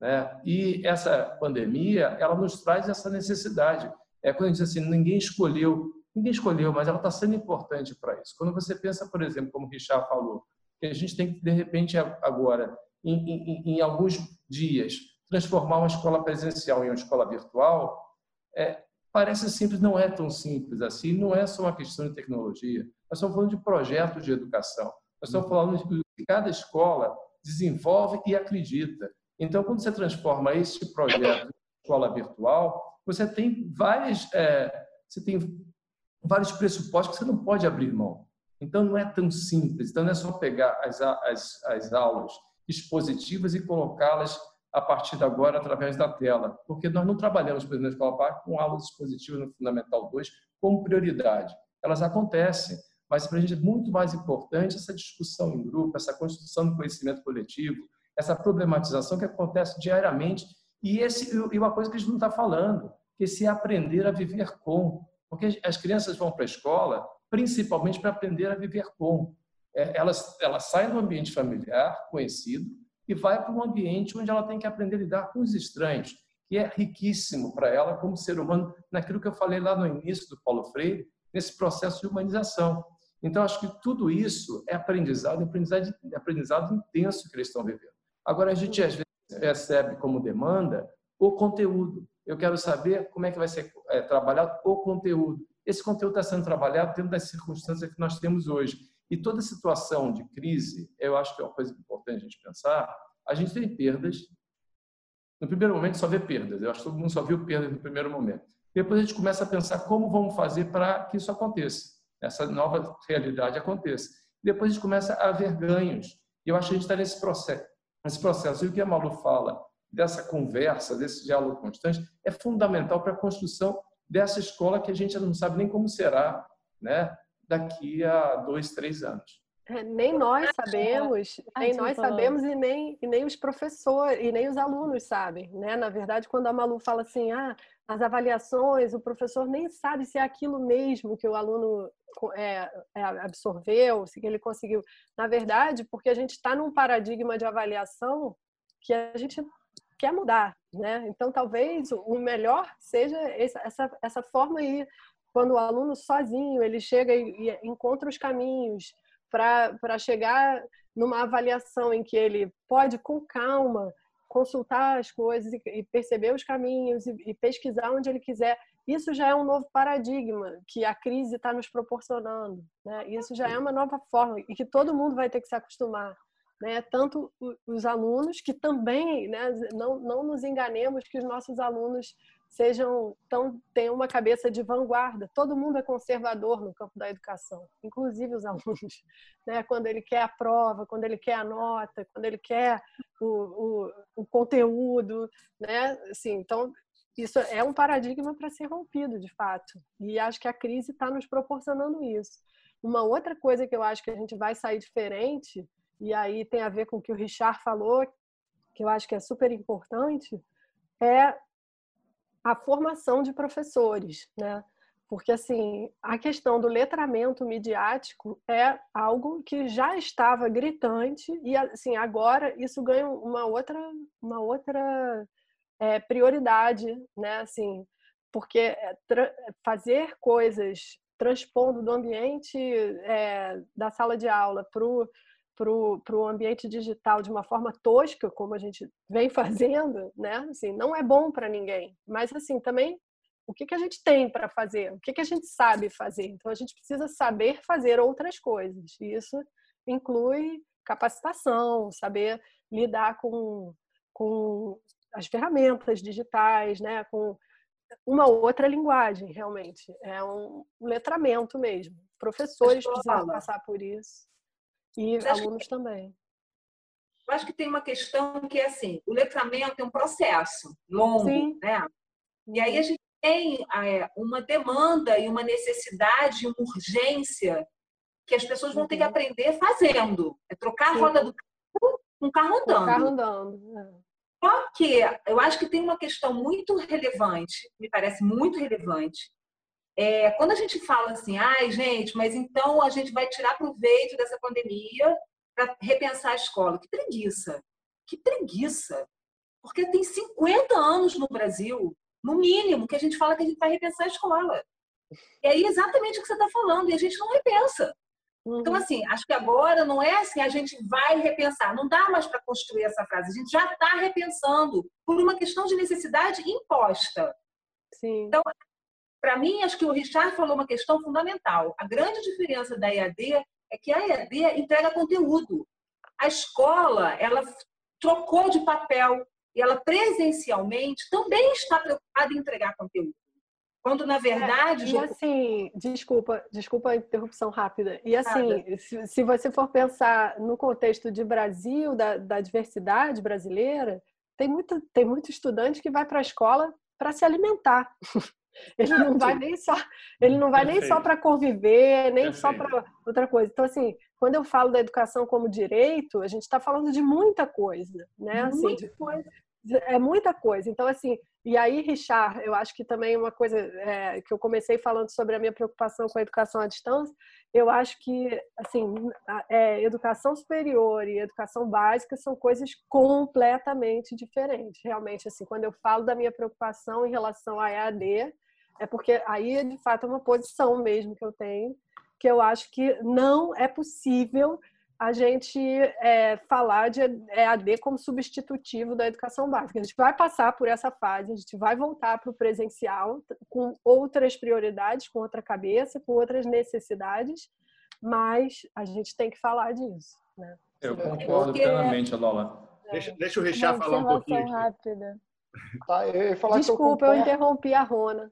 Né? E essa pandemia, ela nos traz essa necessidade. É quando a gente diz assim, ninguém escolheu, ninguém escolheu, mas ela está sendo importante para isso. Quando você pensa, por exemplo, como o Richard falou, que a gente tem que, de repente, agora, em, em, em alguns dias, transformar uma escola presencial em uma escola virtual é, parece simples, não é tão simples assim, não é só uma questão de tecnologia. Nós estamos falando de projetos de educação. Nós estamos falando de que cada escola desenvolve e acredita. Então, quando você transforma esse projeto em escola virtual, você tem várias, é, você tem vários pressupostos que você não pode abrir mão. Então, não é tão simples. Então, não é só pegar as, as, as aulas expositivas e colocá-las a partir de agora através da tela, porque nós não trabalhamos, por exemplo, na Escola Par com aulas expositivas no Fundamental 2 como prioridade. Elas acontecem, mas para a gente é muito mais importante essa discussão em grupo, essa construção do conhecimento coletivo, essa problematização que acontece diariamente e, esse, e uma coisa que a gente não está falando, que é aprender a viver com. Porque as crianças vão para a escola principalmente para aprender a viver com. É, elas, elas saem do ambiente familiar, conhecido, e vai para um ambiente onde ela tem que aprender a lidar com os estranhos, que é riquíssimo para ela como ser humano, naquilo que eu falei lá no início do Paulo Freire, nesse processo de humanização. Então, acho que tudo isso é aprendizado, aprendizado, aprendizado intenso que eles estão vivendo. Agora, a gente às vezes recebe como demanda o conteúdo. Eu quero saber como é que vai ser é, trabalhado o conteúdo. Esse conteúdo está sendo trabalhado dentro das circunstâncias que nós temos hoje. E toda situação de crise, eu acho que é uma coisa importante a gente pensar, a gente tem perdas. No primeiro momento só vê perdas. Eu acho que todo mundo só viu perdas no primeiro momento. Depois a gente começa a pensar como vamos fazer para que isso aconteça, essa nova realidade aconteça. Depois a gente começa a ver ganhos. E eu acho que a gente está nesse processo esse processo. E o que a Malu fala dessa conversa, desse diálogo constante, é fundamental para a construção dessa escola que a gente não sabe nem como será né, daqui a dois, três anos. É, nem nós sabemos, nem nós sabemos e nem, e nem os professores e nem os alunos sabem, né? Na verdade, quando a Malu fala assim, ah, as avaliações, o professor nem sabe se é aquilo mesmo que o aluno é, é, absorveu, se ele conseguiu. Na verdade, porque a gente está num paradigma de avaliação que a gente quer mudar, né? Então, talvez o melhor seja essa, essa forma aí, quando o aluno sozinho, ele chega e, e encontra os caminhos para chegar numa avaliação em que ele pode, com calma, consultar as coisas e, e perceber os caminhos e, e pesquisar onde ele quiser isso já é um novo paradigma que a crise está nos proporcionando. Né? Isso já é uma nova forma e que todo mundo vai ter que se acostumar. Né? Tanto os alunos, que também, né, não, não nos enganemos que os nossos alunos sejam tão tenham uma cabeça de vanguarda. Todo mundo é conservador no campo da educação, inclusive os alunos. Né? Quando ele quer a prova, quando ele quer a nota, quando ele quer o, o, o conteúdo, né? Assim, então isso é um paradigma para ser rompido, de fato. E acho que a crise está nos proporcionando isso. Uma outra coisa que eu acho que a gente vai sair diferente, e aí tem a ver com o que o Richard falou, que eu acho que é super importante, é a formação de professores, né? Porque assim, a questão do letramento midiático é algo que já estava gritante e assim, agora isso ganha uma outra uma outra é, prioridade, né? Assim, porque é, fazer coisas transpondo do ambiente é, da sala de aula para o para o ambiente digital de uma forma tosca, como a gente vem fazendo, né? Assim, não é bom para ninguém. Mas assim, também o que, que a gente tem para fazer? O que, que a gente sabe fazer? Então a gente precisa saber fazer outras coisas. E isso inclui capacitação, saber lidar com, com as ferramentas digitais, né, com uma outra linguagem, realmente. É um letramento mesmo. Professores precisam passar por isso e alunos que... também. Eu acho que tem uma questão que é assim, o letramento é um processo longo, Sim. né? E aí a gente tem é, uma demanda e uma necessidade, uma urgência que as pessoas vão ter que uhum. aprender fazendo. É trocar a roda do carro com o carro andando. O carro andando. É. Só que eu acho que tem uma questão muito relevante, me parece muito relevante. É, quando a gente fala assim, ai, gente, mas então a gente vai tirar proveito dessa pandemia para repensar a escola. Que preguiça! Que preguiça! Porque tem 50 anos no Brasil, no mínimo, que a gente fala que a gente vai repensar a escola. E aí exatamente o que você está falando, e a gente não repensa. Então, uhum. assim, acho que agora não é assim, a gente vai repensar. Não dá mais para construir essa frase. A gente já está repensando por uma questão de necessidade imposta. Sim. Então, para mim, acho que o Richard falou uma questão fundamental. A grande diferença da EAD é que a EAD entrega conteúdo. A escola, ela trocou de papel e ela presencialmente também está preocupada em entregar conteúdo. Quando, na verdade. É, e assim, desculpa, desculpa a interrupção rápida. E assim, se, se, você for pensar no contexto de Brasil, da, da diversidade brasileira, tem muito, tem muito estudante que vai para a escola para se alimentar. Ele não vai nem só, ele não vai nem só para conviver, nem Perfeito. só para outra coisa. Então, assim, quando eu falo da educação como direito, a gente está falando de muita coisa, né? Assim, muita coisa. É muita coisa. Então, assim, e aí, Richard, eu acho que também uma coisa é, que eu comecei falando sobre a minha preocupação com a educação à distância, eu acho que, assim, é, educação superior e educação básica são coisas completamente diferentes. Realmente, assim, quando eu falo da minha preocupação em relação à EAD, é porque aí, de fato, é uma posição mesmo que eu tenho, que eu acho que não é possível a gente é, falar de EAD como substitutivo da educação básica. A gente vai passar por essa fase, a gente vai voltar para o presencial com outras prioridades, com outra cabeça, com outras necessidades, mas a gente tem que falar disso. Né? Eu concordo Porque... plenamente, Lola. Deixa, deixa o Richard falar um pouquinho. Rápida. Tá, eu falar Desculpa, eu, eu, interrompi a Rona.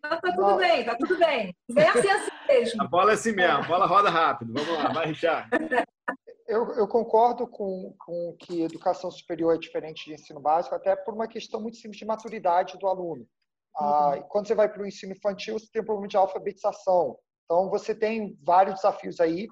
Tá, tá tudo bem, tá tudo bem. Vem assim, assim mesmo. A bola é assim mesmo, a bola roda rápido. Vamos lá, vai, Richard. Eu, eu, concordo com, com que educação superior é diferente de ensino básico, até por uma questão muito simples de maturidade do aluno. Ah, uhum. quando você vai para o ensino infantil, você tem um problema de alfabetização. Então, você tem vários desafios aí.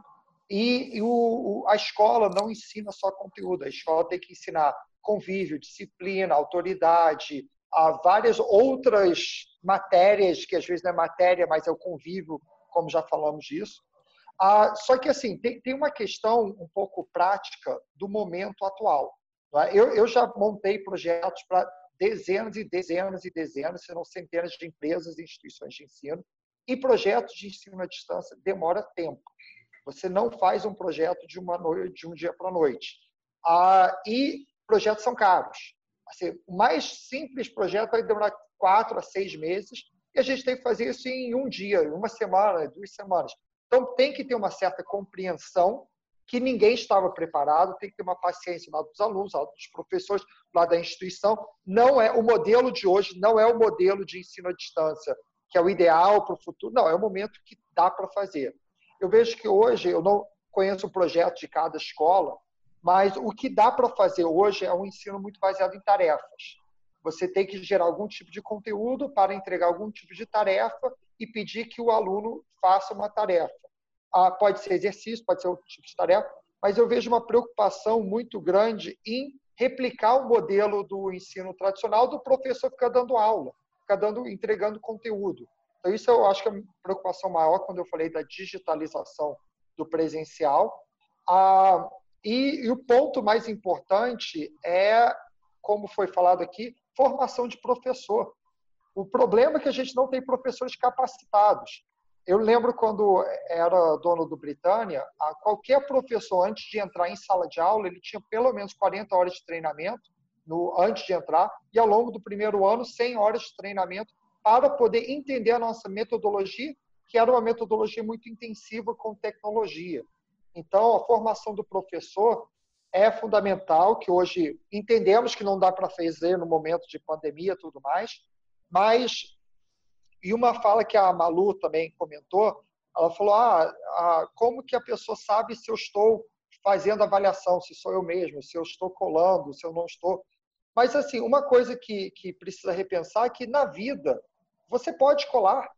E, e o, a escola não ensina só conteúdo, a escola tem que ensinar convívio, disciplina, autoridade, há várias outras matérias, que às vezes não é matéria, mas é o convívio, como já falamos disso. Ah, só que, assim, tem, tem uma questão um pouco prática do momento atual. É? Eu, eu já montei projetos para dezenas e dezenas e dezenas, se não centenas de empresas e instituições de ensino, e projetos de ensino à distância demora tempo. Você não faz um projeto de uma noite, de um dia para a noite. Ah, e projetos são caros. Assim, o mais simples projeto vai demorar quatro a seis meses e a gente tem que fazer isso em um dia, uma semana, duas semanas. Então tem que ter uma certa compreensão que ninguém estava preparado, tem que ter uma paciência lá dos alunos, lá dos professores, lá da instituição. Não é o modelo de hoje, não é o modelo de ensino à distância que é o ideal para o futuro. Não, é o momento que dá para fazer. Eu vejo que hoje eu não conheço o projeto de cada escola, mas o que dá para fazer hoje é um ensino muito baseado em tarefas. Você tem que gerar algum tipo de conteúdo para entregar algum tipo de tarefa e pedir que o aluno faça uma tarefa. Ah, pode ser exercício, pode ser outro tipo de tarefa, mas eu vejo uma preocupação muito grande em replicar o modelo do ensino tradicional do professor ficar dando aula, ficar dando, entregando conteúdo. Então, isso eu acho que é a preocupação maior quando eu falei da digitalização do presencial. Ah, e, e o ponto mais importante é, como foi falado aqui, formação de professor. O problema é que a gente não tem professores capacitados. Eu lembro quando era dono do Britânia, qualquer professor, antes de entrar em sala de aula, ele tinha pelo menos 40 horas de treinamento no, antes de entrar, e ao longo do primeiro ano, 100 horas de treinamento para poder entender a nossa metodologia, que era uma metodologia muito intensiva com tecnologia. Então, a formação do professor é fundamental, que hoje entendemos que não dá para fazer no momento de pandemia e tudo mais, mas, e uma fala que a Malu também comentou, ela falou, ah, como que a pessoa sabe se eu estou fazendo avaliação, se sou eu mesmo, se eu estou colando, se eu não estou. Mas, assim, uma coisa que, que precisa repensar é que na vida você pode colar.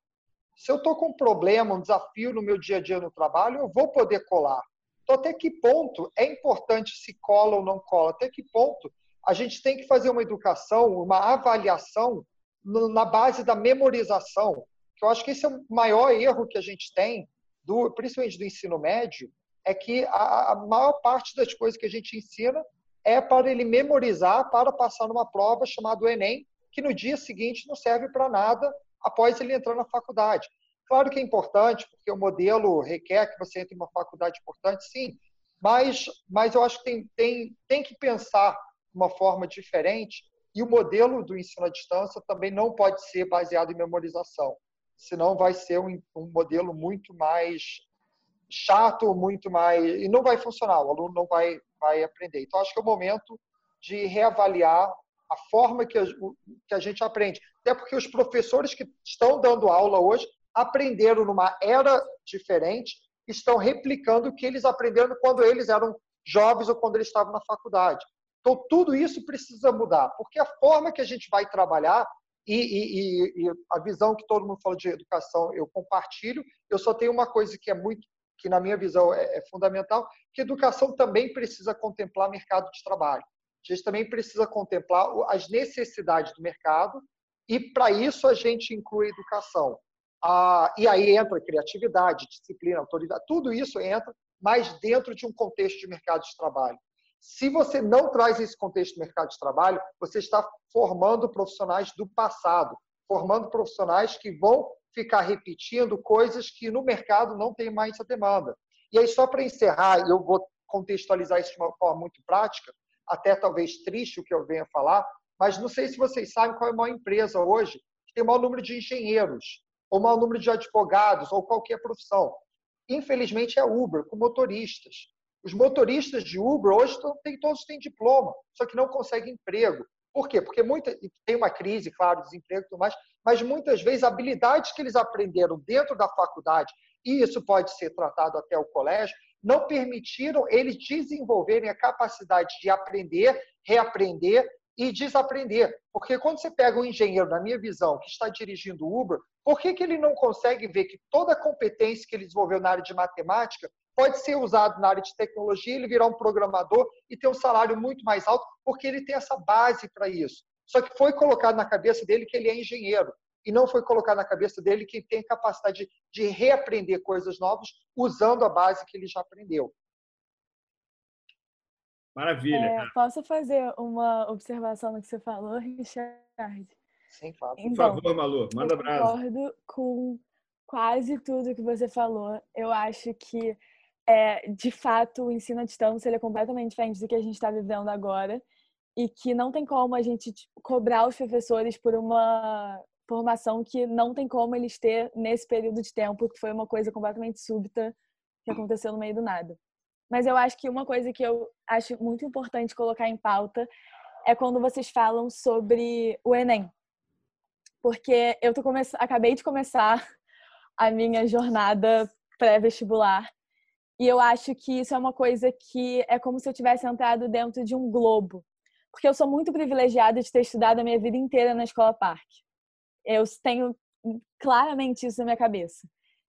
Se eu estou com um problema, um desafio no meu dia a dia no trabalho, eu vou poder colar. Então, até que ponto é importante se cola ou não cola? Até que ponto a gente tem que fazer uma educação, uma avaliação na base da memorização? Que eu acho que esse é o maior erro que a gente tem, do, principalmente do ensino médio, é que a, a maior parte das coisas que a gente ensina é para ele memorizar para passar numa prova chamada Enem, que no dia seguinte não serve para nada após ele entrar na faculdade. Claro que é importante, porque o modelo requer que você entre em uma faculdade importante, sim, mas, mas eu acho que tem, tem, tem que pensar de uma forma diferente e o modelo do ensino à distância também não pode ser baseado em memorização, senão vai ser um, um modelo muito mais chato, muito mais. e não vai funcionar, o aluno não vai, vai aprender. Então, acho que é o momento de reavaliar a forma que a, que a gente aprende. Até porque os professores que estão dando aula hoje aprenderam numa era diferente, estão replicando o que eles aprenderam quando eles eram jovens ou quando eles estavam na faculdade. Então, tudo isso precisa mudar, porque a forma que a gente vai trabalhar e, e, e, a visão que todo mundo fala de educação eu compartilho. Eu só tenho uma coisa que é muito, que na minha visão é, é fundamental, que educação também precisa contemplar mercado de trabalho. A gente também precisa contemplar as necessidades do mercado e para isso a gente inclui educação. Ah, e aí entra criatividade, disciplina, autoridade, tudo isso entra, mas dentro de um contexto de mercado de trabalho. Se você não traz esse contexto do mercado de trabalho, você está formando profissionais do passado, formando profissionais que vão ficar repetindo coisas que no mercado não tem mais a demanda. E aí, só para encerrar, eu vou contextualizar isso de uma forma muito prática, até talvez triste o que eu venha falar, mas não sei se vocês sabem qual é a maior empresa hoje que tem o maior número de engenheiros, ou o maior número de advogados, ou qualquer profissão. Infelizmente é Uber, com motoristas. Os motoristas de Uber hoje todos têm diploma, só que não conseguem emprego. Por quê? Porque muita, tem uma crise, claro, desemprego e tudo mais, mas muitas vezes habilidades que eles aprenderam dentro da faculdade, e isso pode ser tratado até o colégio, não permitiram eles desenvolverem a capacidade de aprender, reaprender e desaprender. Porque quando você pega um engenheiro, na minha visão, que está dirigindo o Uber, por que, que ele não consegue ver que toda a competência que ele desenvolveu na área de matemática pode ser usado na área de tecnologia, ele virar um programador e ter um salário muito mais alto, porque ele tem essa base para isso. Só que foi colocado na cabeça dele que ele é engenheiro, e não foi colocado na cabeça dele que tem capacidade de reaprender coisas novas usando a base que ele já aprendeu. Maravilha. É, posso fazer uma observação no que você falou, Richard? Sim, claro. Então, Por favor, Malu, manda abraço. Concordo com quase tudo que você falou. Eu acho que é, de fato, o ensino à distância ele é completamente diferente do que a gente está vivendo agora e que não tem como a gente tipo, cobrar os professores por uma formação que não tem como eles ter nesse período de tempo, que foi uma coisa completamente súbita que aconteceu no meio do nada. Mas eu acho que uma coisa que eu acho muito importante colocar em pauta é quando vocês falam sobre o Enem. Porque eu tô come... acabei de começar a minha jornada pré-vestibular e eu acho que isso é uma coisa que é como se eu tivesse entrado dentro de um globo. Porque eu sou muito privilegiada de ter estudado a minha vida inteira na escola parque. Eu tenho claramente isso na minha cabeça.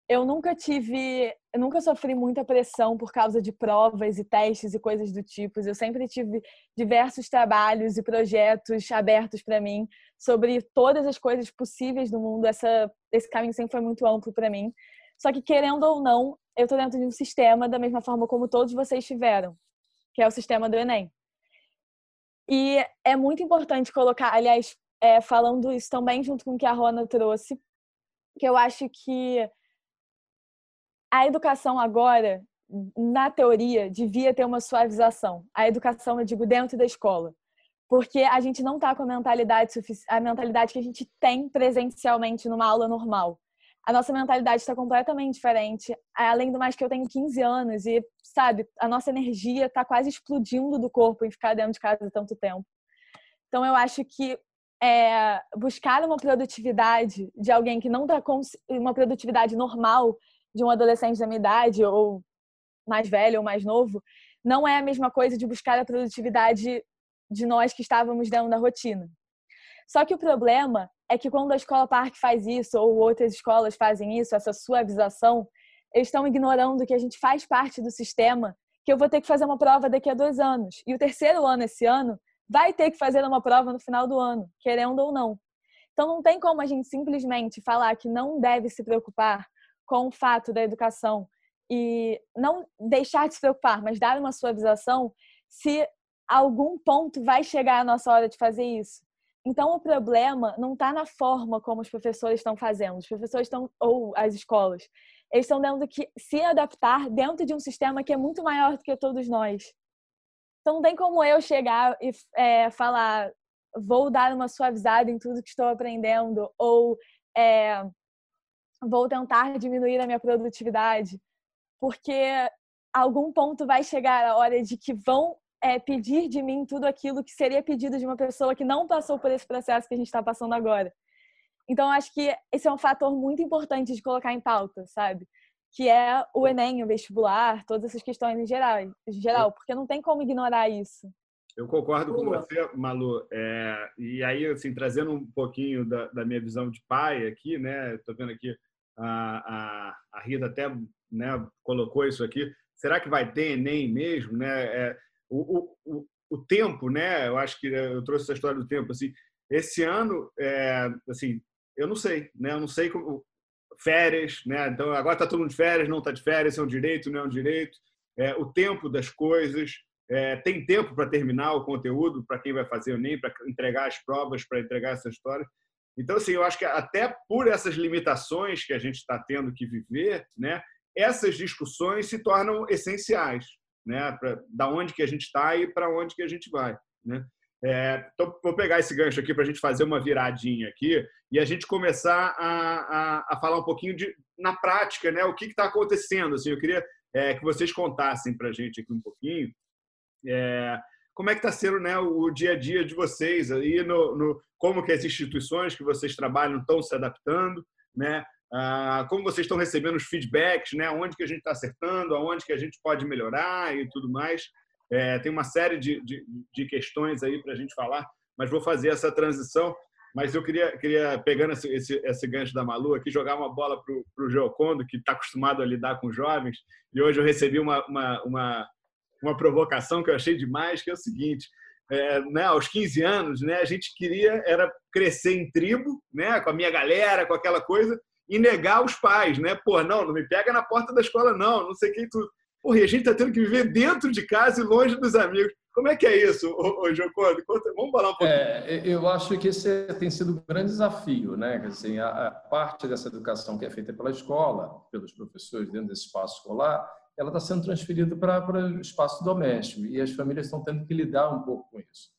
Eu nunca tive, eu nunca sofri muita pressão por causa de provas e testes e coisas do tipo. Eu sempre tive diversos trabalhos e projetos abertos para mim sobre todas as coisas possíveis do mundo. Essa, esse caminho sempre foi muito amplo para mim. Só que, querendo ou não, eu estou dentro de um sistema da mesma forma como todos vocês tiveram, que é o sistema do Enem. E é muito importante colocar, aliás, é, falando isso também junto com o que a Rona trouxe, que eu acho que a educação agora, na teoria, devia ter uma suavização. A educação, eu digo, dentro da escola. Porque a gente não está com a mentalidade, a mentalidade que a gente tem presencialmente numa aula normal a nossa mentalidade está completamente diferente. Além do mais que eu tenho 15 anos e, sabe, a nossa energia está quase explodindo do corpo em ficar dentro de casa tanto tempo. Então, eu acho que é, buscar uma produtividade de alguém que não está com uma produtividade normal de um adolescente da minha idade ou mais velho ou mais novo, não é a mesma coisa de buscar a produtividade de nós que estávamos dentro da rotina. Só que o problema é que quando a escola parque faz isso ou outras escolas fazem isso, essa suavização, eles estão ignorando que a gente faz parte do sistema, que eu vou ter que fazer uma prova daqui a dois anos. E o terceiro ano esse ano vai ter que fazer uma prova no final do ano, querendo ou não. Então não tem como a gente simplesmente falar que não deve se preocupar com o fato da educação e não deixar de se preocupar, mas dar uma suavização se algum ponto vai chegar a nossa hora de fazer isso. Então, o problema não está na forma como os professores estão fazendo. Os professores estão, ou as escolas, eles estão tendo que se adaptar dentro de um sistema que é muito maior do que todos nós. Então, não tem como eu chegar e é, falar, vou dar uma suavizada em tudo que estou aprendendo, ou é, vou tentar diminuir a minha produtividade, porque algum ponto vai chegar a hora de que vão é, pedir de mim tudo aquilo que seria pedido de uma pessoa que não passou por esse processo que a gente está passando agora. Então, acho que esse é um fator muito importante de colocar em pauta, sabe? Que é o Enem, o vestibular, todas essas questões em geral, em geral porque não tem como ignorar isso. Eu concordo com você, Malu. É, e aí, assim, trazendo um pouquinho da, da minha visão de pai aqui, né? Estou vendo aqui a, a, a Rita até né, colocou isso aqui. Será que vai ter Enem mesmo? Né? É, o, o, o tempo, né? Eu acho que eu trouxe essa história do tempo. Assim, esse ano, é, assim, eu não sei, né? Eu não sei como férias, né? Então agora está todo mundo de férias, não está de férias, é um direito, não é um direito. É, o tempo das coisas, é, tem tempo para terminar o conteúdo para quem vai fazer o NEM, para entregar as provas, para entregar essa história. Então, assim, eu acho que até por essas limitações que a gente está tendo que viver, né, essas discussões se tornam essenciais, né, para da onde que a gente está e para onde que a gente vai, né? É, então, vou pegar esse gancho aqui para a gente fazer uma viradinha aqui e a gente começar a, a, a falar um pouquinho de, na prática, né, o que está acontecendo. Assim, eu queria é, que vocês contassem para a gente aqui um pouquinho é, como é que está sendo né, o dia a dia de vocês aí, no, no, como que as instituições que vocês trabalham estão se adaptando, né? Ah, como vocês estão recebendo os feedbacks, né? Onde que a gente está acertando, aonde que a gente pode melhorar e tudo mais. É, tem uma série de, de, de questões aí para a gente falar, mas vou fazer essa transição. Mas eu queria, queria pegando esse, esse, esse gancho da Malu aqui, jogar uma bola para o Geocondo, que está acostumado a lidar com jovens, e hoje eu recebi uma, uma, uma uma provocação que eu achei demais, que é o seguinte, é, né, aos 15 anos, né, a gente queria era crescer em tribo, né, com a minha galera, com aquela coisa, e negar os pais, né? Pô, não, não me pega na porta da escola, não, não sei quem tu. Porra, e a gente tá tendo que viver dentro de casa e longe dos amigos. Como é que é isso, ô, Jocondo? Vamos falar um pouquinho. É, eu acho que esse tem sido um grande desafio, né? Assim, a, a parte dessa educação que é feita pela escola, pelos professores dentro desse espaço escolar, ela está sendo transferida para o espaço doméstico e as famílias estão tendo que lidar um pouco com isso.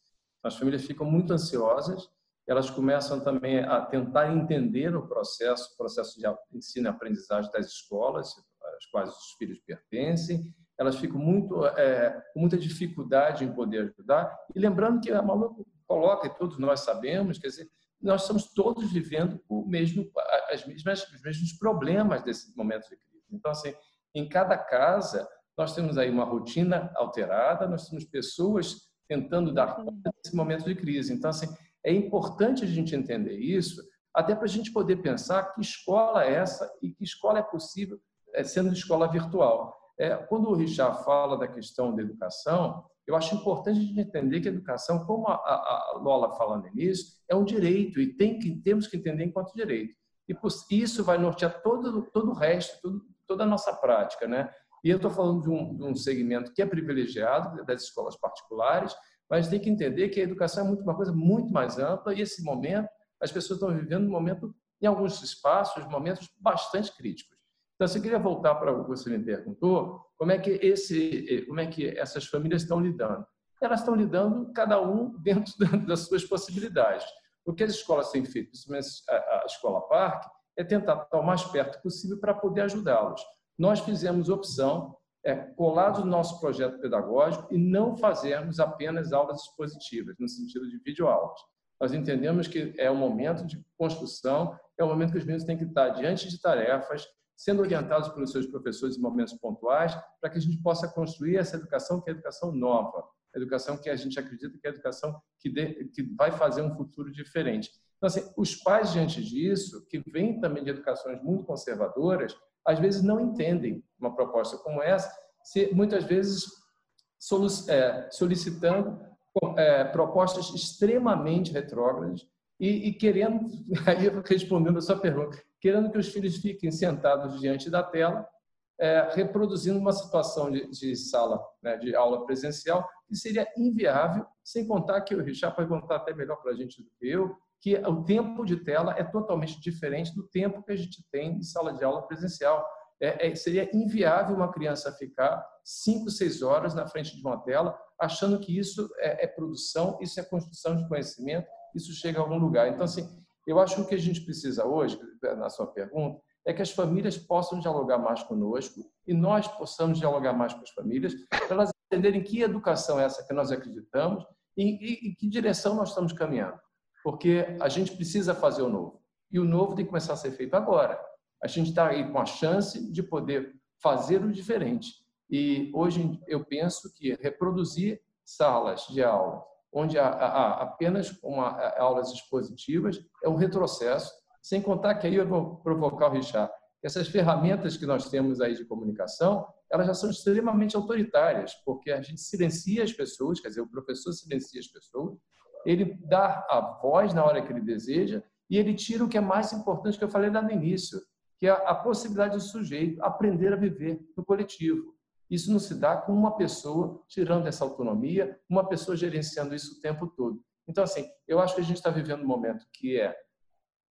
As famílias ficam muito ansiosas, elas começam também a tentar entender o processo, o processo de ensino e aprendizagem das escolas, às quais os filhos pertencem, elas ficam muito é, com muita dificuldade em poder ajudar. E lembrando que a Malu coloca, e todos nós sabemos, quer dizer, nós estamos todos vivendo o mesmo, as mesmas, os mesmos problemas desse momento de crise. Então, assim, em cada casa, nós temos aí uma rotina alterada, nós temos pessoas tentando dar conta desse momento de crise. Então, assim, é importante a gente entender isso, até para a gente poder pensar que escola é essa e que escola é possível sendo escola virtual. É, quando o Richard fala da questão da educação, eu acho importante a gente entender que a educação, como a, a, Lola falando nisso, é um direito e tem que, temos que entender enquanto direito. E isso vai nortear todo, todo o resto, todo, toda a nossa prática, né? E eu estou falando de um, de um segmento que é privilegiado das escolas particulares, mas tem que entender que a educação é muito uma coisa muito mais ampla e esse momento as pessoas estão vivendo um momento em alguns espaços momentos bastante críticos. Então, eu queria voltar para o que você me perguntou, como é que esse, como é que essas famílias estão lidando? Elas estão lidando cada um dentro das suas possibilidades. O que as escolas têm feito, principalmente a escola Parque, é tentar estar o mais perto possível para poder ajudá-los. Nós fizemos opção, é, colados no nosso projeto pedagógico, e não fazermos apenas aulas expositivas, no sentido de videoaulas. Nós entendemos que é um momento de construção, é um momento que os meninos têm que estar diante de tarefas, sendo orientados pelos seus professores em momentos pontuais, para que a gente possa construir essa educação que é educação nova, educação que a gente acredita que é educação que, que vai fazer um futuro diferente. Então, assim, os pais, diante disso, que vêm também de educações muito conservadoras, às vezes não entendem uma proposta como essa, se, muitas vezes é, solicitando é, propostas extremamente retrógradas e, e querendo, aí respondendo a sua pergunta, querendo que os filhos fiquem sentados diante da tela, é, reproduzindo uma situação de, de sala né, de aula presencial que seria inviável, sem contar que o Richard pode contar até melhor para a gente do que eu, que o tempo de tela é totalmente diferente do tempo que a gente tem em sala de aula presencial. É, é, seria inviável uma criança ficar cinco, seis horas na frente de uma tela, achando que isso é, é, produção, isso é construção de conhecimento, isso chega a algum lugar. Então, assim, eu acho que o que a gente precisa hoje, na sua pergunta, é que as famílias possam dialogar mais conosco e nós possamos dialogar mais com as famílias, para elas entender em que educação é essa que nós acreditamos e em que direção nós estamos caminhando. Porque a gente precisa fazer o novo. E o novo tem que começar a ser feito agora. A gente está aí com a chance de poder fazer o diferente. E hoje eu penso que reproduzir salas de aula onde há, há apenas uma, aulas expositivas é um retrocesso, sem contar que aí eu vou provocar o Richard. Essas ferramentas que nós temos aí de comunicação, elas já são extremamente autoritárias, porque a gente silencia as pessoas, quer dizer, o professor silencia as pessoas, ele dá a voz na hora que ele deseja e ele tira o que é mais importante que eu falei lá no início, que é a possibilidade do sujeito aprender a viver no coletivo. Isso não se dá com uma pessoa tirando essa autonomia, uma pessoa gerenciando isso o tempo todo. Então, assim, eu acho que a gente está vivendo um momento que é,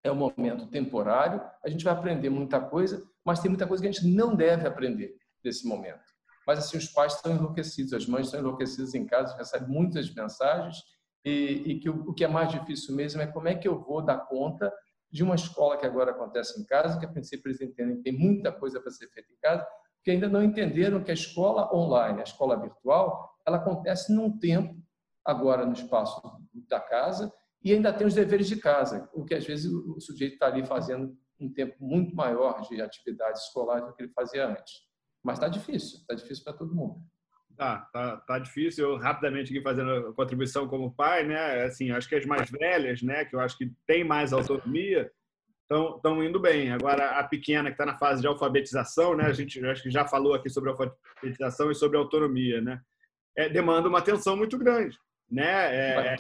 é um momento temporário, a gente vai aprender muita coisa, mas tem muita coisa que a gente não deve aprender nesse momento. Mas, assim, os pais estão enlouquecidos, as mães estão enlouquecidas em casa, recebem muitas mensagens, e, e que o, o que é mais difícil mesmo é como é que eu vou dar conta de uma escola que agora acontece em casa, que a princípio eles entendem que tem muita coisa para ser feita em casa, que ainda não entenderam que a escola online, a escola virtual, ela acontece num tempo agora no espaço da casa e ainda tem os deveres de casa, o que às vezes o sujeito está ali fazendo um tempo muito maior de atividade escolar do que ele fazia antes. Mas está difícil, está difícil para todo mundo. Tá, tá, tá difícil. Eu rapidamente aqui fazendo contribuição como pai, né? Assim, acho que as mais velhas, né? Que eu acho que tem mais autonomia, estão indo bem. Agora a pequena que está na fase de alfabetização, né? A gente acho que já falou aqui sobre alfabetização e sobre autonomia, né? É, demanda uma atenção muito grande, né? É,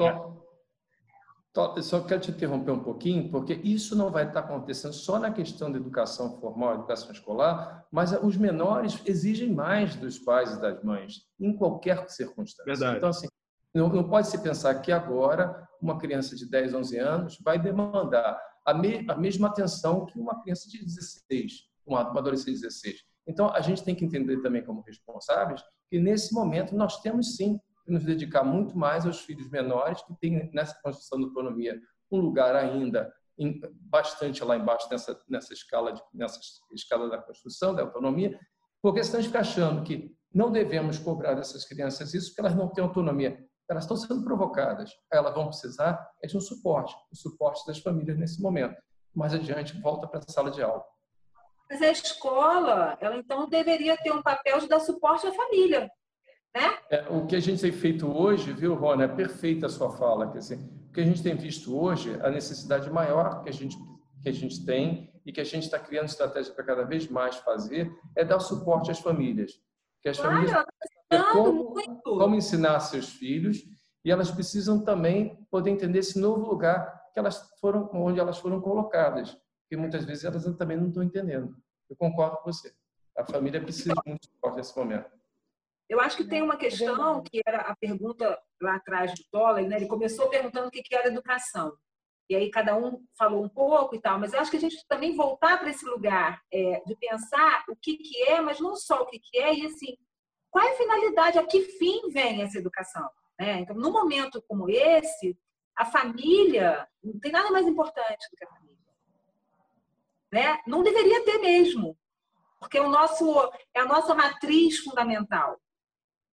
só quero te interromper um pouquinho, porque isso não vai estar acontecendo só na questão da educação formal, educação escolar, mas os menores exigem mais dos pais e das mães, em qualquer circunstância. Verdade. Então, assim, não, não pode se pensar que agora uma criança de 10, 11 anos vai demandar a, me, a mesma atenção que uma criança de 16, uma, uma adolescente de 16. Então, a gente tem que entender também como responsáveis que nesse momento nós temos sim nos dedicar muito mais aos filhos menores que têm nessa construção da autonomia um lugar ainda em, bastante lá embaixo nessa nessa escala de, nessa escala da construção da autonomia, porque senão a gente fica achando que não devemos cobrar dessas crianças isso porque elas não têm autonomia. Elas estão sendo provocadas. Elas vão precisar é de um suporte, o suporte das famílias nesse momento. Mais adiante, volta para a sala de aula. Mas a escola, ela então deveria ter um papel de dar suporte à família, né? É, o que a gente tem feito hoje, viu, Rona, é perfeita a sua fala. Quer dizer, o que a gente tem visto hoje, a necessidade maior que a gente, que a gente tem e que a gente está criando estratégia para cada vez mais fazer é dar suporte às famílias. Que as claro, famílias é como, como ensinar seus filhos e elas precisam também poder entender esse novo lugar que elas foram, onde elas foram colocadas, porque muitas vezes elas também não estão entendendo. Eu concordo com você. A família precisa de muito suporte nesse momento. Eu acho que tem uma questão que era a pergunta lá atrás do Toller, né? Ele começou perguntando o que era educação. E aí cada um falou um pouco e tal, mas eu acho que a gente também voltar para esse lugar é, de pensar o que, que é, mas não só o que, que é, e assim, qual é a finalidade, a que fim vem essa educação? Né? Então, num momento como esse, a família não tem nada mais importante do que a família. Né? Não deveria ter mesmo, porque o nosso, é a nossa matriz fundamental.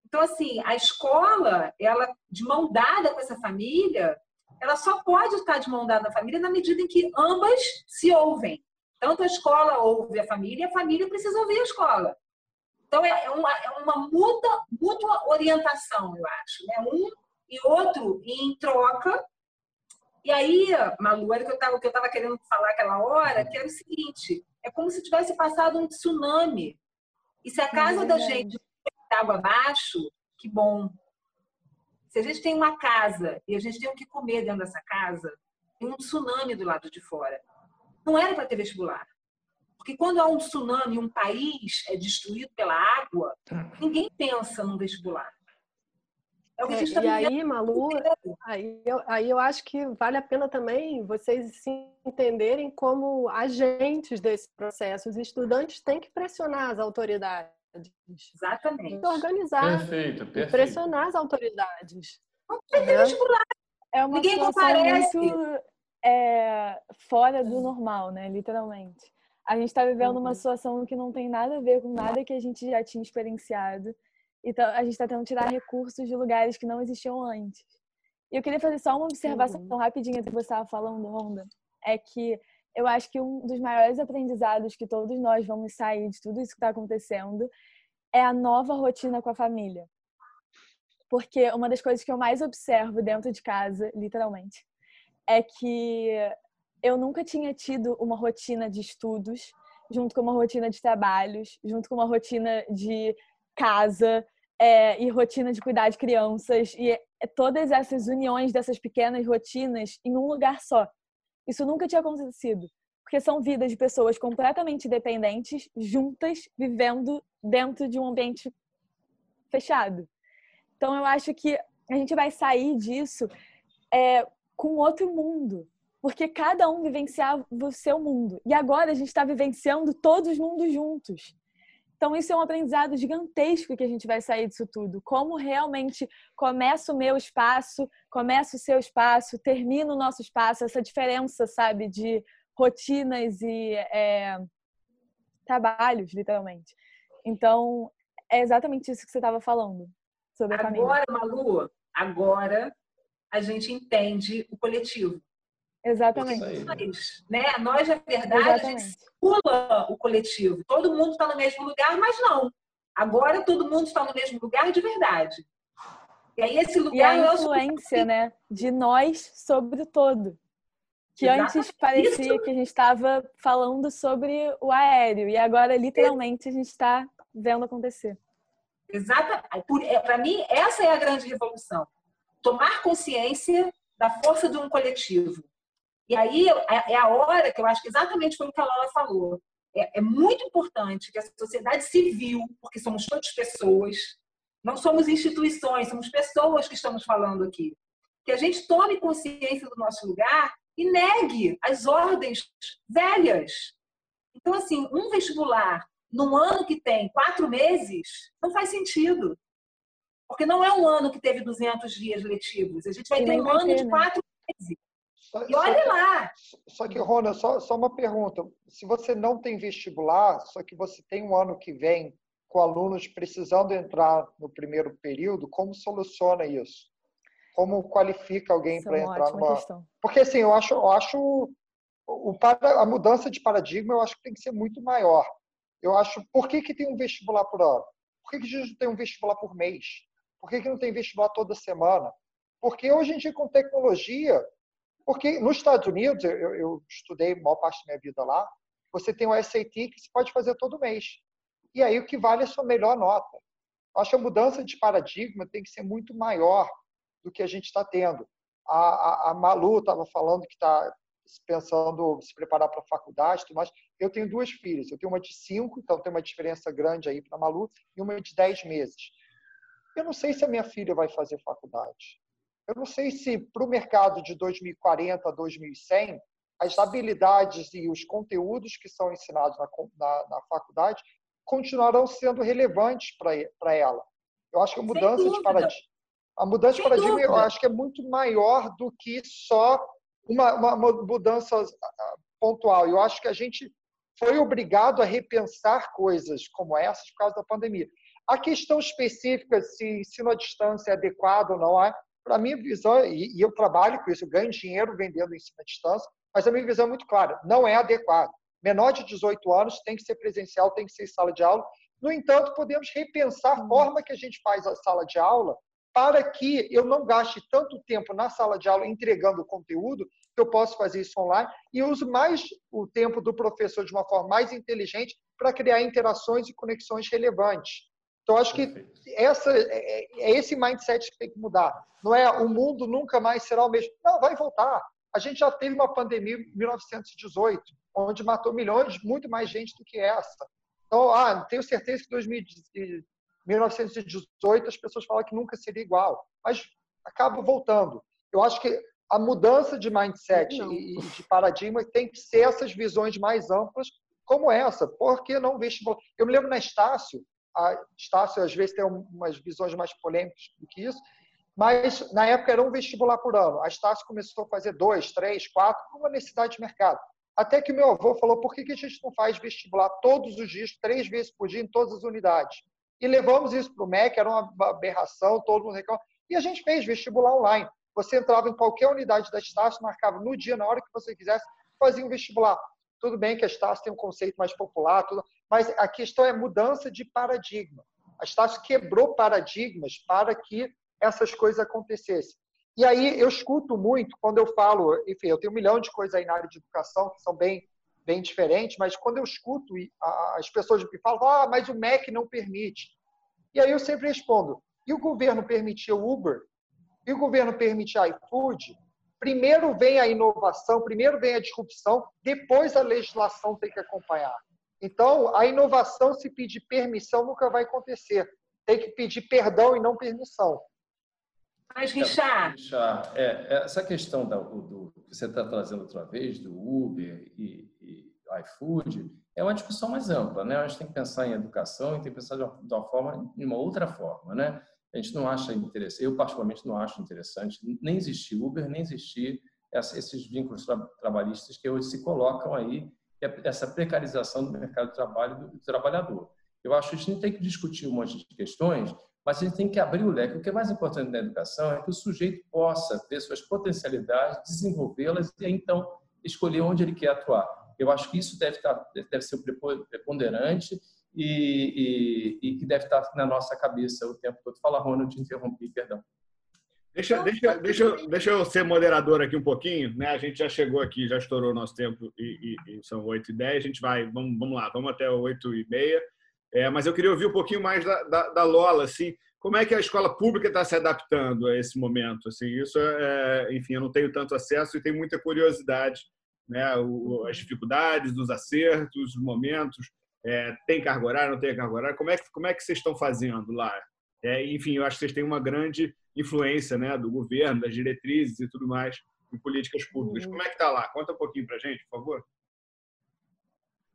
Então, assim, a escola, ela de mão dada com essa família, ela só pode estar de mão dada na família na medida em que ambas se ouvem. Tanto a escola ouve a família, e a família precisa ouvir a escola. Então, é, é uma, é uma mútua, mútua orientação, eu acho. Né? Um e outro em troca. E aí, Malu, era o que eu estava querendo falar aquela hora, que era o seguinte, é como se tivesse passado um tsunami. E se a casa é da gente água abaixo, que bom. Se a gente tem uma casa e a gente tem o que comer dentro dessa casa, tem um tsunami do lado de fora. Não era para ter vestibular. Porque quando há um tsunami, um país é destruído pela água, ninguém pensa num vestibular. É o que a gente é, E aí, Malu, aí eu, aí eu acho que vale a pena também vocês se entenderem como agentes desse processo. Os estudantes têm que pressionar as autoridades. Exatamente. Organizar. Perfeito, perfeito. Pressionar as autoridades. Não tem vestibular. É uma Ninguém situação comparece. muito é, fora do normal, né? Literalmente. A gente está vivendo uma situação que não tem nada a ver com nada que a gente já tinha experienciado. Então, a gente está tentando tirar recursos de lugares que não existiam antes. E eu queria fazer só uma observação uhum. rapidinha do que você estava falando, Ronda. É que eu acho que um dos maiores aprendizados que todos nós vamos sair de tudo isso que está acontecendo é a nova rotina com a família. Porque uma das coisas que eu mais observo dentro de casa, literalmente, é que eu nunca tinha tido uma rotina de estudos junto com uma rotina de trabalhos, junto com uma rotina de casa é, e rotina de cuidar de crianças e todas essas uniões dessas pequenas rotinas em um lugar só. Isso nunca tinha acontecido, porque são vidas de pessoas completamente dependentes, juntas, vivendo dentro de um ambiente fechado. Então eu acho que a gente vai sair disso é, com outro mundo, porque cada um vivenciava o seu mundo. E agora a gente está vivenciando todos os mundos juntos. Então, isso é um aprendizado gigantesco que a gente vai sair disso tudo. Como realmente começa o meu espaço, começa o seu espaço, termina o nosso espaço, essa diferença, sabe, de rotinas e é, trabalhos, literalmente. Então, é exatamente isso que você estava falando sobre a. Agora, Malu, agora a gente entende o coletivo. Exatamente. Nós, né? Nós, na verdade, Exatamente. a gente pula o coletivo. Todo mundo está no mesmo lugar, mas não. Agora todo mundo está no mesmo lugar de verdade. E aí esse lugar e a influência, é o... né, de nós sobre o todo. Que Exatamente. antes parecia Isso. que a gente estava falando sobre o aéreo e agora literalmente a gente está vendo acontecer. Exato. Para mim essa é a grande revolução. Tomar consciência da força de um coletivo e aí é, é a hora que eu acho que exatamente foi o que a Lola falou. É, é muito importante que a sociedade civil, porque somos todas pessoas, não somos instituições, somos pessoas que estamos falando aqui, que a gente tome consciência do nosso lugar e negue as ordens velhas. Então, assim, um vestibular num ano que tem quatro meses não faz sentido. Porque não é um ano que teve 200 dias letivos. A gente vai ter um ano de né? quatro meses. E olhe lá. Só que, Rona, só, só uma pergunta. Se você não tem vestibular, só que você tem um ano que vem com alunos precisando entrar no primeiro período, como soluciona isso? Como qualifica alguém para é entrar numa. Questão. Porque assim, eu acho, eu acho o, a mudança de paradigma eu acho que tem que ser muito maior. Eu acho, por que, que tem um vestibular por ano? Por que, que a gente não tem um vestibular por mês? Por que, que não tem vestibular toda semana? Porque hoje em dia, com tecnologia, porque nos Estados Unidos, eu, eu estudei a maior parte da minha vida lá, você tem o SAT que você pode fazer todo mês. E aí o que vale é a sua melhor nota. Acho que a mudança de paradigma tem que ser muito maior do que a gente está tendo. A, a, a Malu estava falando que está pensando se preparar para a faculdade, mais. Eu tenho duas filhas. Eu tenho uma de cinco, então tem uma diferença grande aí para a Malu, e uma de dez meses. Eu não sei se a minha filha vai fazer faculdade. Eu não sei se para o mercado de 2040 a 2100, as habilidades e os conteúdos que são ensinados na, na, na faculdade continuarão sendo relevantes para ela. Eu acho que a mudança de paradigma, a mudança Sem de paradigma, dúvida. eu acho que é muito maior do que só uma, uma, uma mudança pontual. Eu acho que a gente foi obrigado a repensar coisas como essas por causa da pandemia. A questão específica se ensino à distância é adequado ou não é, para a minha visão, e, eu trabalho com isso, eu ganho dinheiro vendendo ensino à distância, mas a minha visão é muito clara, não é adequado. Menor de 18 anos tem que ser presencial, tem que ser sala de aula. No entanto, podemos repensar a forma que a gente faz a sala de aula para que eu não gaste tanto tempo na sala de aula entregando o conteúdo, que eu posso fazer isso online, e use mais o tempo do professor de uma forma mais inteligente para criar interações e conexões relevantes. Então, acho que essa, é, é, é esse mindset que tem que mudar. Não é o mundo nunca mais será o mesmo. Não, vai voltar. A gente já teve uma pandemia em 1918, onde matou milhões, muito mais gente do que essa. Então, ah, tenho certeza que em 1918 as pessoas falam que nunca seria igual, mas acaba voltando. Eu acho que a mudança de mindset não. e de paradigma tem que ser essas visões mais amplas, como essa. Por que não vestibular? Eu me lembro na Estácio, a Estácio às vezes tem umas visões mais polêmicas do que isso, mas na época era um vestibular por ano. A Estácio começou a fazer dois, três, quatro, por uma necessidade de mercado. Até que meu avô falou: por que, que a gente não faz vestibular todos os dias, três vezes por dia, em todas as unidades? E levamos isso para o MEC, era uma aberração, todo mundo reclamava. E a gente fez vestibular online. Você entrava em qualquer unidade da Estácio, marcava no dia, na hora que você quisesse, fazia um vestibular. Tudo bem que a Estácio tem um conceito mais popular, tudo, mas a questão é mudança de paradigma. A Estácio quebrou paradigmas para que essas coisas acontecessem. E aí eu escuto muito quando eu falo, enfim, eu tenho um milhão de coisas aí na área de educação que são bem, bem diferentes, mas quando eu escuto as pessoas me falam, ah, mas o MEC não permite. E aí eu sempre respondo, e o governo permitiu Uber? E o governo permite iFood? Primeiro vem a inovação, primeiro vem a disrupção, depois a legislação tem que acompanhar. Então, a inovação, se pedir permissão, nunca vai acontecer. Tem que pedir perdão e não permissão. Mas, Richard... É, essa questão do, do, que você está trazendo outra vez, do Uber e, e iFood, é uma discussão mais ampla. Né? A gente tem que pensar em educação e tem que pensar de uma, de uma forma, de uma outra forma. Né? A gente não acha interessante, eu particularmente não acho interessante nem existir Uber, nem existir esses vínculos tra trabalhistas que hoje se colocam aí, é essa precarização do mercado de trabalho do trabalhador. Eu acho que a gente tem que discutir um monte de questões, mas a gente tem que abrir o leque. O que é mais importante na educação é que o sujeito possa ter suas potencialidades, desenvolvê-las e então escolher onde ele quer atuar. Eu acho que isso deve, estar, deve ser preponderante e, e, e, que deve estar na nossa cabeça o tempo todo. Fala, Ronald, te interrompi, perdão. Deixa, deixa, deixa, deixa eu ser moderador aqui um pouquinho. Né? A gente já chegou aqui, já estourou o nosso tempo e, e, e são 8 e 10 A gente vai, vamos, vamos lá, vamos até 8 e meia. É, mas eu queria ouvir um pouquinho mais da, da, da Lola, assim, como é que a escola pública está se adaptando a esse momento? Assim, isso, é, enfim, eu não tenho tanto acesso e tenho muita curiosidade, né? O, as dificuldades, os acertos, os momentos. É, tem carga horária, não tem carga horária? Como é que, como é que vocês estão fazendo lá? É, enfim, eu acho que vocês têm uma grande influência né, do governo, das diretrizes e tudo mais em políticas públicas. Como é que está lá? Conta um pouquinho para gente, por favor.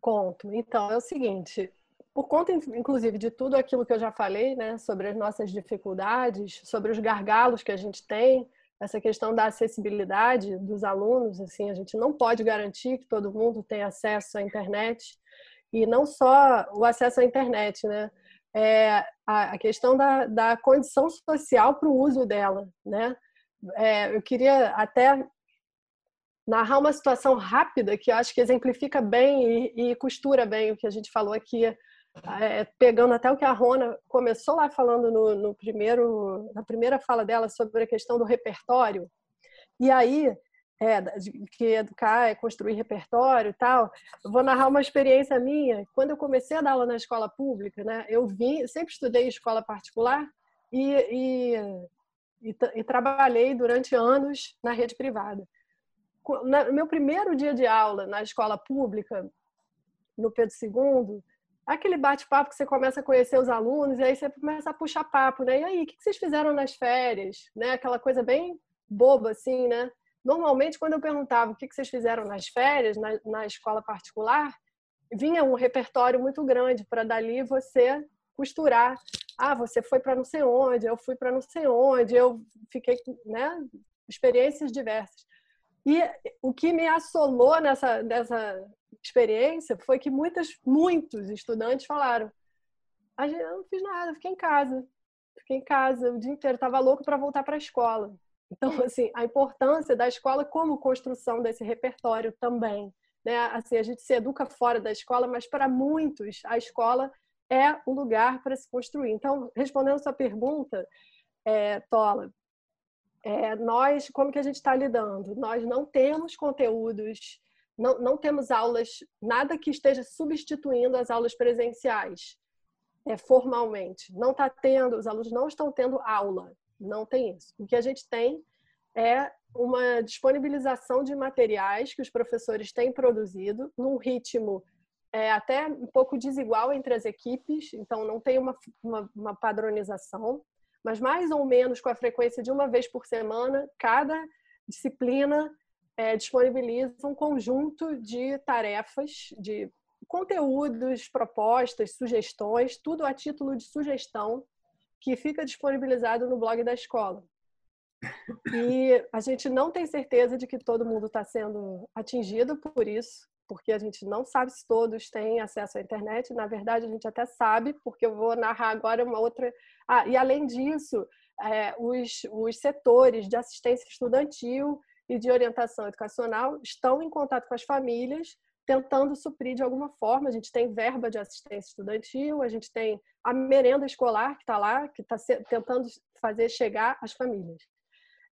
Conto. Então, é o seguinte, por conta, inclusive, de tudo aquilo que eu já falei, né, sobre as nossas dificuldades, sobre os gargalos que a gente tem, essa questão da acessibilidade dos alunos, assim, a gente não pode garantir que todo mundo tenha acesso à internet e não só o acesso à internet, né? É a, questão da, da condição social para o uso dela, né? É, eu queria até narrar uma situação rápida que eu acho que exemplifica bem e, e costura bem o que a gente falou aqui é, pegando até o que a Rona começou lá falando no, no, primeiro, na primeira fala dela sobre a questão do repertório. E aí, é, que educar é construir repertório e tal. Eu vou narrar uma experiência minha. Quando eu comecei a dar aula na escola pública, né, eu vim, sempre estudei em escola particular e, e, e, e trabalhei durante anos na rede privada. No meu primeiro dia de aula na escola pública, no Pedro II, aquele bate-papo que você começa a conhecer os alunos e aí você começa a puxar papo, né? E aí, o que vocês fizeram nas férias? Né? Aquela coisa bem boba, assim, né? Normalmente, quando eu perguntava o que vocês fizeram nas férias, na, na escola particular, vinha um repertório muito grande para dali você costurar. Ah, você foi para não sei onde, eu fui para não sei onde, eu fiquei, né? Experiências diversas. E o que me assolou nessa, nessa experiência foi que muitas, muitos estudantes falaram: a gente, eu não fiz nada, fiquei em casa. Fiquei em casa o dia inteiro, estava louco para voltar para a escola. Então, assim, a importância da escola como construção desse repertório também. Né? Assim, a gente se educa fora da escola, mas para muitos a escola é o lugar para se construir. Então, respondendo sua pergunta, é, Tola, é, nós, como que a gente está lidando? Nós não temos conteúdos não, não temos aulas, nada que esteja substituindo as aulas presenciais, é, formalmente. Não está tendo, os alunos não estão tendo aula, não tem isso. O que a gente tem é uma disponibilização de materiais que os professores têm produzido num ritmo é, até um pouco desigual entre as equipes, então não tem uma, uma, uma padronização, mas mais ou menos com a frequência de uma vez por semana, cada disciplina é, disponibiliza um conjunto de tarefas, de conteúdos, propostas, sugestões, tudo a título de sugestão, que fica disponibilizado no blog da escola. E a gente não tem certeza de que todo mundo está sendo atingido por isso. porque a gente não sabe se todos têm acesso à internet. Na verdade, a gente até sabe, porque eu vou narrar agora uma outra. Ah, e além disso, é, os, os setores de assistência estudantil e de orientação educacional estão em contato com as famílias, tentando suprir de alguma forma. A gente tem verba de assistência estudantil, a gente tem a merenda escolar que está lá, que está tentando fazer chegar às famílias.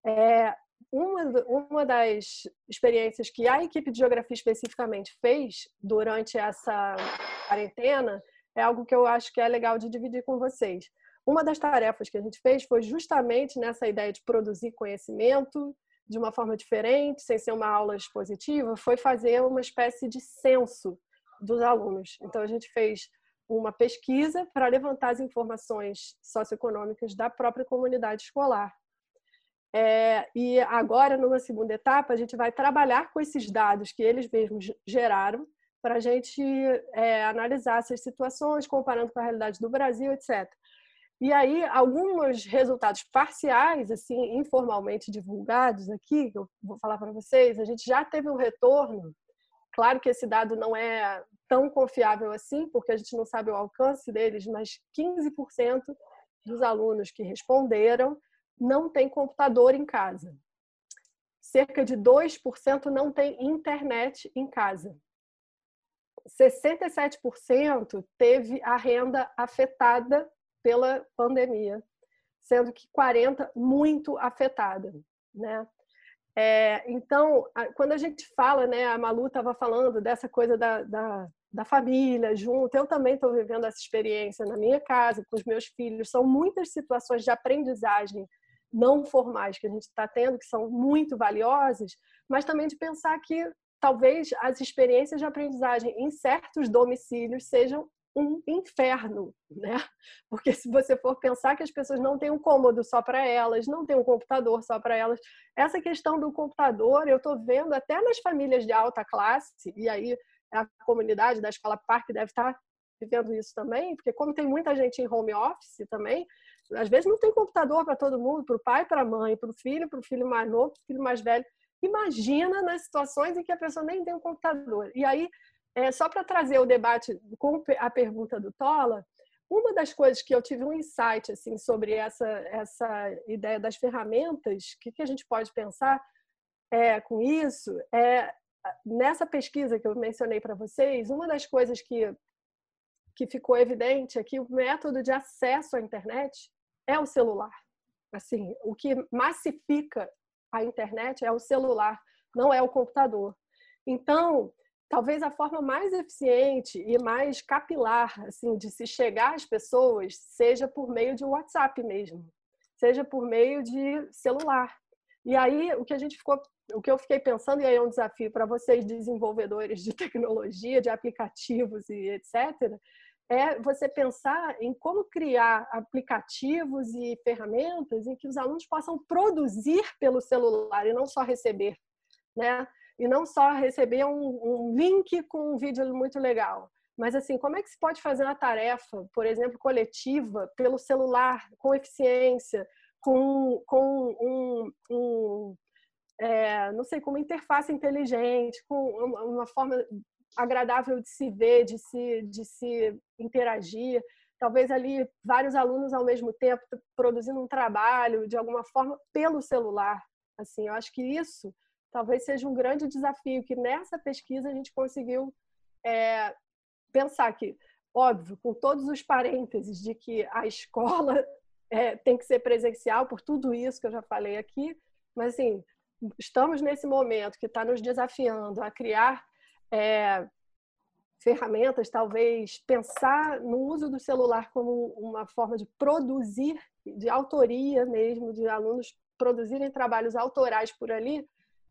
É, uma, uma das experiências que a equipe de geografia especificamente fez durante essa quarentena é algo que eu acho que é legal de dividir com vocês. Uma das tarefas que a gente fez foi justamente nessa ideia de produzir conhecimento de uma forma diferente, sem ser uma aula expositiva, foi fazer uma espécie de censo dos alunos. Então a gente fez uma pesquisa para levantar as informações socioeconômicas da própria comunidade escolar. É, e agora, numa segunda etapa, a gente vai trabalhar com esses dados que eles mesmos geraram para a gente é, analisar essas situações, comparando com a realidade do Brasil, etc. E aí, alguns resultados parciais, assim, informalmente divulgados aqui, que eu vou falar para vocês, a gente já teve um retorno. Claro que esse dado não é tão confiável assim, porque a gente não sabe o alcance deles, mas 15% dos alunos que responderam não tem computador em casa. Cerca de 2% não tem internet em casa. 67% teve a renda afetada pela pandemia, sendo que 40 muito afetada, né? É, então, quando a gente fala, né, a Malu estava falando dessa coisa da, da, da família junto, eu também estou vivendo essa experiência na minha casa, com os meus filhos. São muitas situações de aprendizagem não formais que a gente está tendo, que são muito valiosas, mas também de pensar que talvez as experiências de aprendizagem em certos domicílios sejam um inferno, né? Porque se você for pensar que as pessoas não têm um cômodo só para elas, não têm um computador só para elas, essa questão do computador eu estou vendo até nas famílias de alta classe, e aí a comunidade da Escola Parque deve estar vivendo isso também, porque como tem muita gente em home office também, às vezes não tem computador para todo mundo, para o pai, para a mãe, para o filho, para o filho mais novo, para o filho mais velho. Imagina nas situações em que a pessoa nem tem um computador. E aí é, só para trazer o debate com a pergunta do Tola, uma das coisas que eu tive um insight assim sobre essa essa ideia das ferramentas, o que, que a gente pode pensar é, com isso é nessa pesquisa que eu mencionei para vocês, uma das coisas que que ficou evidente é que o método de acesso à internet é o celular. Assim, o que massifica a internet é o celular, não é o computador. Então, talvez a forma mais eficiente e mais capilar assim de se chegar às pessoas seja por meio de WhatsApp mesmo, seja por meio de celular. E aí o que a gente ficou, o que eu fiquei pensando e aí é um desafio para vocês desenvolvedores de tecnologia, de aplicativos e etc, é você pensar em como criar aplicativos e ferramentas em que os alunos possam produzir pelo celular e não só receber, né? E não só receber um, um link com um vídeo muito legal. Mas assim, como é que se pode fazer uma tarefa, por exemplo, coletiva, pelo celular, com eficiência, com, com um, um é, não sei, com uma interface inteligente, com uma forma agradável de se ver, de se, de se interagir. Talvez ali vários alunos ao mesmo tempo produzindo um trabalho de alguma forma pelo celular. Assim, eu acho que isso talvez seja um grande desafio que nessa pesquisa a gente conseguiu é, pensar que, óbvio, com todos os parênteses de que a escola é, tem que ser presencial por tudo isso que eu já falei aqui, mas assim, estamos nesse momento que está nos desafiando a criar é, ferramentas, talvez pensar no uso do celular como uma forma de produzir, de autoria mesmo, de alunos produzirem trabalhos autorais por ali,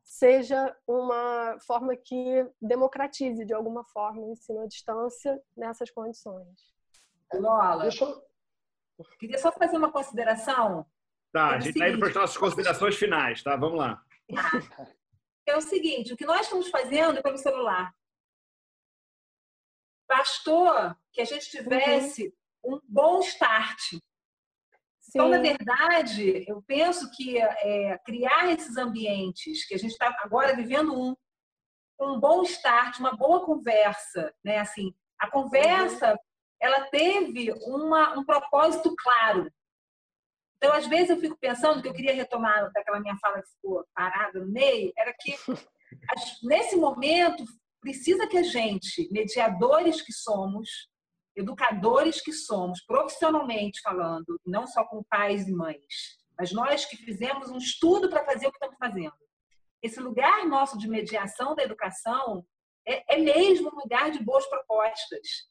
seja uma forma que democratize de alguma forma o ensino à distância nessas condições. Lola, Deixa eu... queria só fazer uma consideração. Tá, é a gente está indo para as nossas considerações finais, tá? Vamos lá. É o seguinte, o que nós estamos fazendo pelo celular. Bastou que a gente tivesse uhum. um bom start. Então, na verdade, eu penso que é, criar esses ambientes, que a gente está agora vivendo um, um bom start, uma boa conversa, né? Assim, a conversa, ela teve uma, um propósito claro. Então, às vezes eu fico pensando que eu queria retomar daquela minha fala que ficou parada no meio, era que nesse momento precisa que a gente, mediadores que somos, educadores que somos, profissionalmente falando, não só com pais e mães, mas nós que fizemos um estudo para fazer o que estamos fazendo. Esse lugar nosso de mediação da educação é, é mesmo um lugar de boas propostas,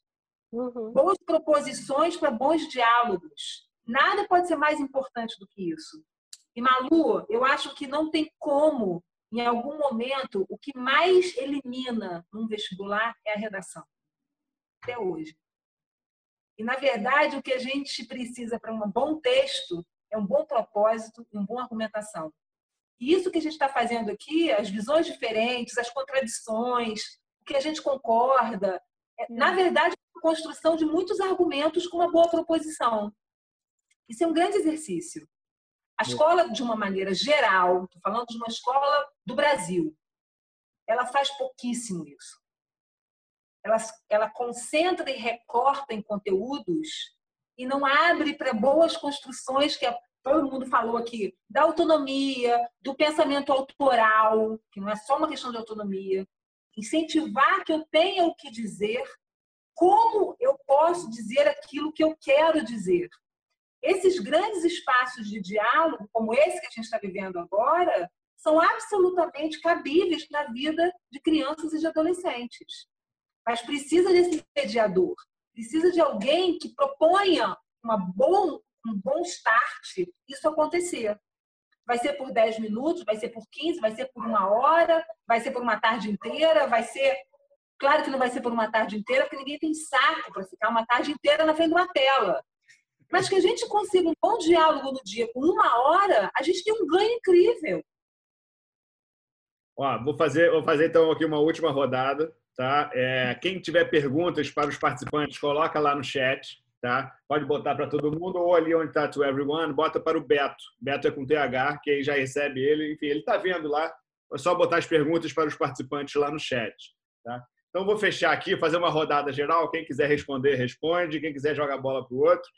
uhum. boas proposições para bons diálogos. Nada pode ser mais importante do que isso. E Malu, eu acho que não tem como, em algum momento, o que mais elimina num vestibular é a redação. Até hoje. E, na verdade, o que a gente precisa para um bom texto é um bom propósito e uma boa argumentação. E isso que a gente está fazendo aqui, as visões diferentes, as contradições, o que a gente concorda, é, na verdade, é a construção de muitos argumentos com uma boa proposição. Isso é um grande exercício. A escola, de uma maneira geral, estou falando de uma escola do Brasil, ela faz pouquíssimo isso ela, ela concentra e recorta em conteúdos e não abre para boas construções que todo mundo falou aqui, da autonomia, do pensamento autoral, que não é só uma questão de autonomia, incentivar que eu tenha o que dizer, como eu posso dizer aquilo que eu quero dizer. Esses grandes espaços de diálogo, como esse que a gente está vivendo agora, são absolutamente cabíveis na vida de crianças e de adolescentes. Mas precisa desse mediador, precisa de alguém que proponha uma bom, um bom start isso acontecer. Vai ser por 10 minutos, vai ser por 15, vai ser por uma hora, vai ser por uma tarde inteira, vai ser. Claro que não vai ser por uma tarde inteira, porque ninguém tem saco para ficar uma tarde inteira na frente de uma tela. Mas que a gente consiga um bom diálogo no dia com uma hora, a gente tem um ganho incrível. Ó, vou fazer, vou fazer então aqui uma última rodada Tá? É, quem tiver perguntas para os participantes, coloca lá no chat. Tá? Pode botar para todo mundo ou ali onde está to everyone, bota para o Beto. Beto é com TH, que aí já recebe ele. Enfim, ele está vendo lá. É só botar as perguntas para os participantes lá no chat. Tá? Então, vou fechar aqui, fazer uma rodada geral. Quem quiser responder, responde. Quem quiser, joga a bola para o outro.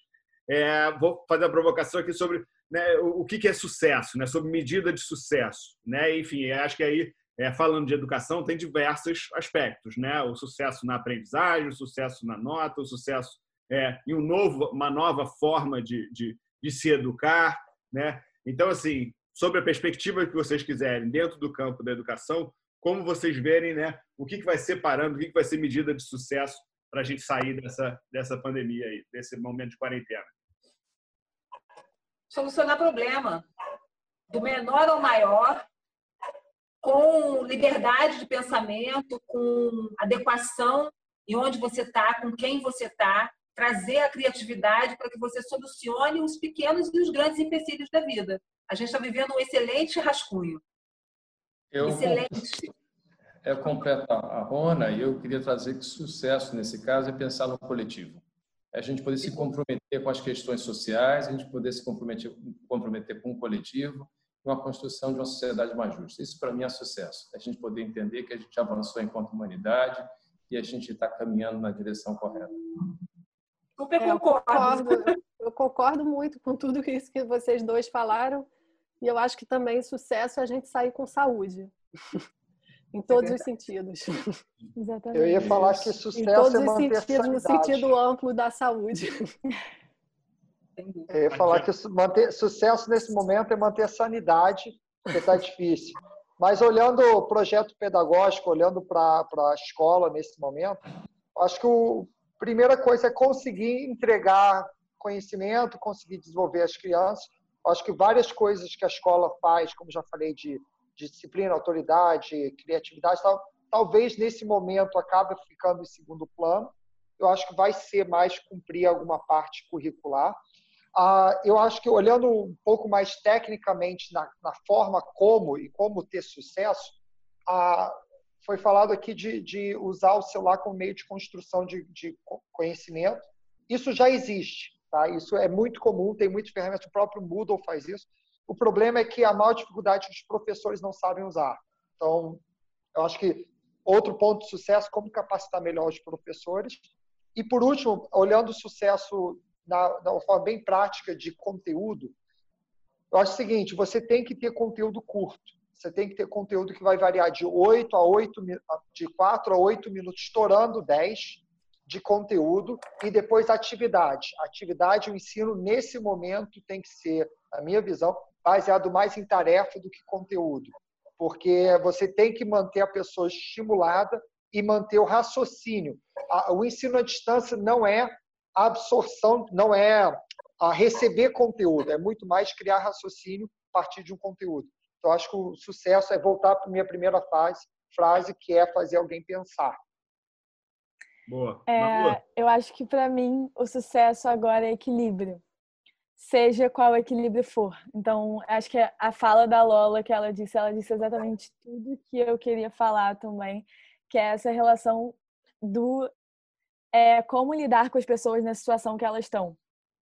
É, vou fazer a provocação aqui sobre né, o, o que, que é sucesso, né, sobre medida de sucesso. Né? Enfim, acho que aí é, falando de educação, tem diversos aspectos, né? O sucesso na aprendizagem, o sucesso na nota, o sucesso é, em um novo, uma nova forma de, de, de se educar, né? Então, assim, sobre a perspectiva que vocês quiserem dentro do campo da educação, como vocês verem, né? O que, que vai ser parando, o que, que vai ser medida de sucesso para a gente sair dessa, dessa pandemia aí, desse momento de quarentena? Solucionar problema. Do menor ao maior, com liberdade de pensamento, com adequação em onde você está, com quem você está, trazer a criatividade para que você solucione os pequenos e os grandes empecilhos da vida. A gente está vivendo um excelente rascunho. Eu excelente. É completo a Rona e eu queria trazer que sucesso nesse caso é pensar no coletivo. A gente poder se comprometer com as questões sociais, a gente poder se comprometer, comprometer com o coletivo uma construção de uma sociedade mais justa. Isso, para mim, é sucesso. A gente poder entender que a gente avançou enquanto humanidade e a gente está caminhando na direção correta. Super é, concordo. Eu concordo muito com tudo isso que vocês dois falaram. E eu acho que também sucesso é a gente sair com saúde. Em todos é os sentidos. Exatamente. Eu ia falar que sucesso em todos é os sentidos, no sentido amplo da saúde. Eu ia falar que manter, sucesso nesse momento é manter a sanidade, porque está difícil. Mas olhando o projeto pedagógico, olhando para a escola nesse momento, acho que a primeira coisa é conseguir entregar conhecimento, conseguir desenvolver as crianças. Acho que várias coisas que a escola faz, como já falei, de disciplina, autoridade, criatividade, tal, talvez nesse momento acabe ficando em segundo plano. Eu acho que vai ser mais cumprir alguma parte curricular. Ah, eu acho que olhando um pouco mais tecnicamente na, na forma como e como ter sucesso, ah, foi falado aqui de, de, usar o celular como meio de construção de, de, conhecimento. Isso já existe, tá? Isso é muito comum, tem muitas ferramentas, o próprio Moodle faz isso. O problema é que a maior dificuldade que os professores não sabem usar. Então, eu acho que outro ponto de sucesso, como capacitar melhor os professores. E, por último, olhando o sucesso na, na forma bem prática de conteúdo, eu acho o seguinte, você tem que ter conteúdo curto. Você tem que ter conteúdo que vai variar de 8 a 8, de 4 a 8 minutos, estourando 10 de conteúdo, e depois atividade. Atividade, o ensino, nesse momento, tem que ser, na minha visão, baseado mais em tarefa do que conteúdo. Porque você tem que manter a pessoa estimulada e manter o raciocínio. O ensino à distância não é absorção, não é receber conteúdo, é muito mais criar raciocínio a partir de um conteúdo. Então, acho que o sucesso é voltar para a minha primeira fase, frase, que é fazer alguém pensar. Boa. É, eu acho que, para mim, o sucesso agora é equilíbrio. Seja qual equilíbrio for. Então, acho que a fala da Lola que ela disse, ela disse exatamente tudo que eu queria falar também, que é essa relação do é, como lidar com as pessoas na situação que elas estão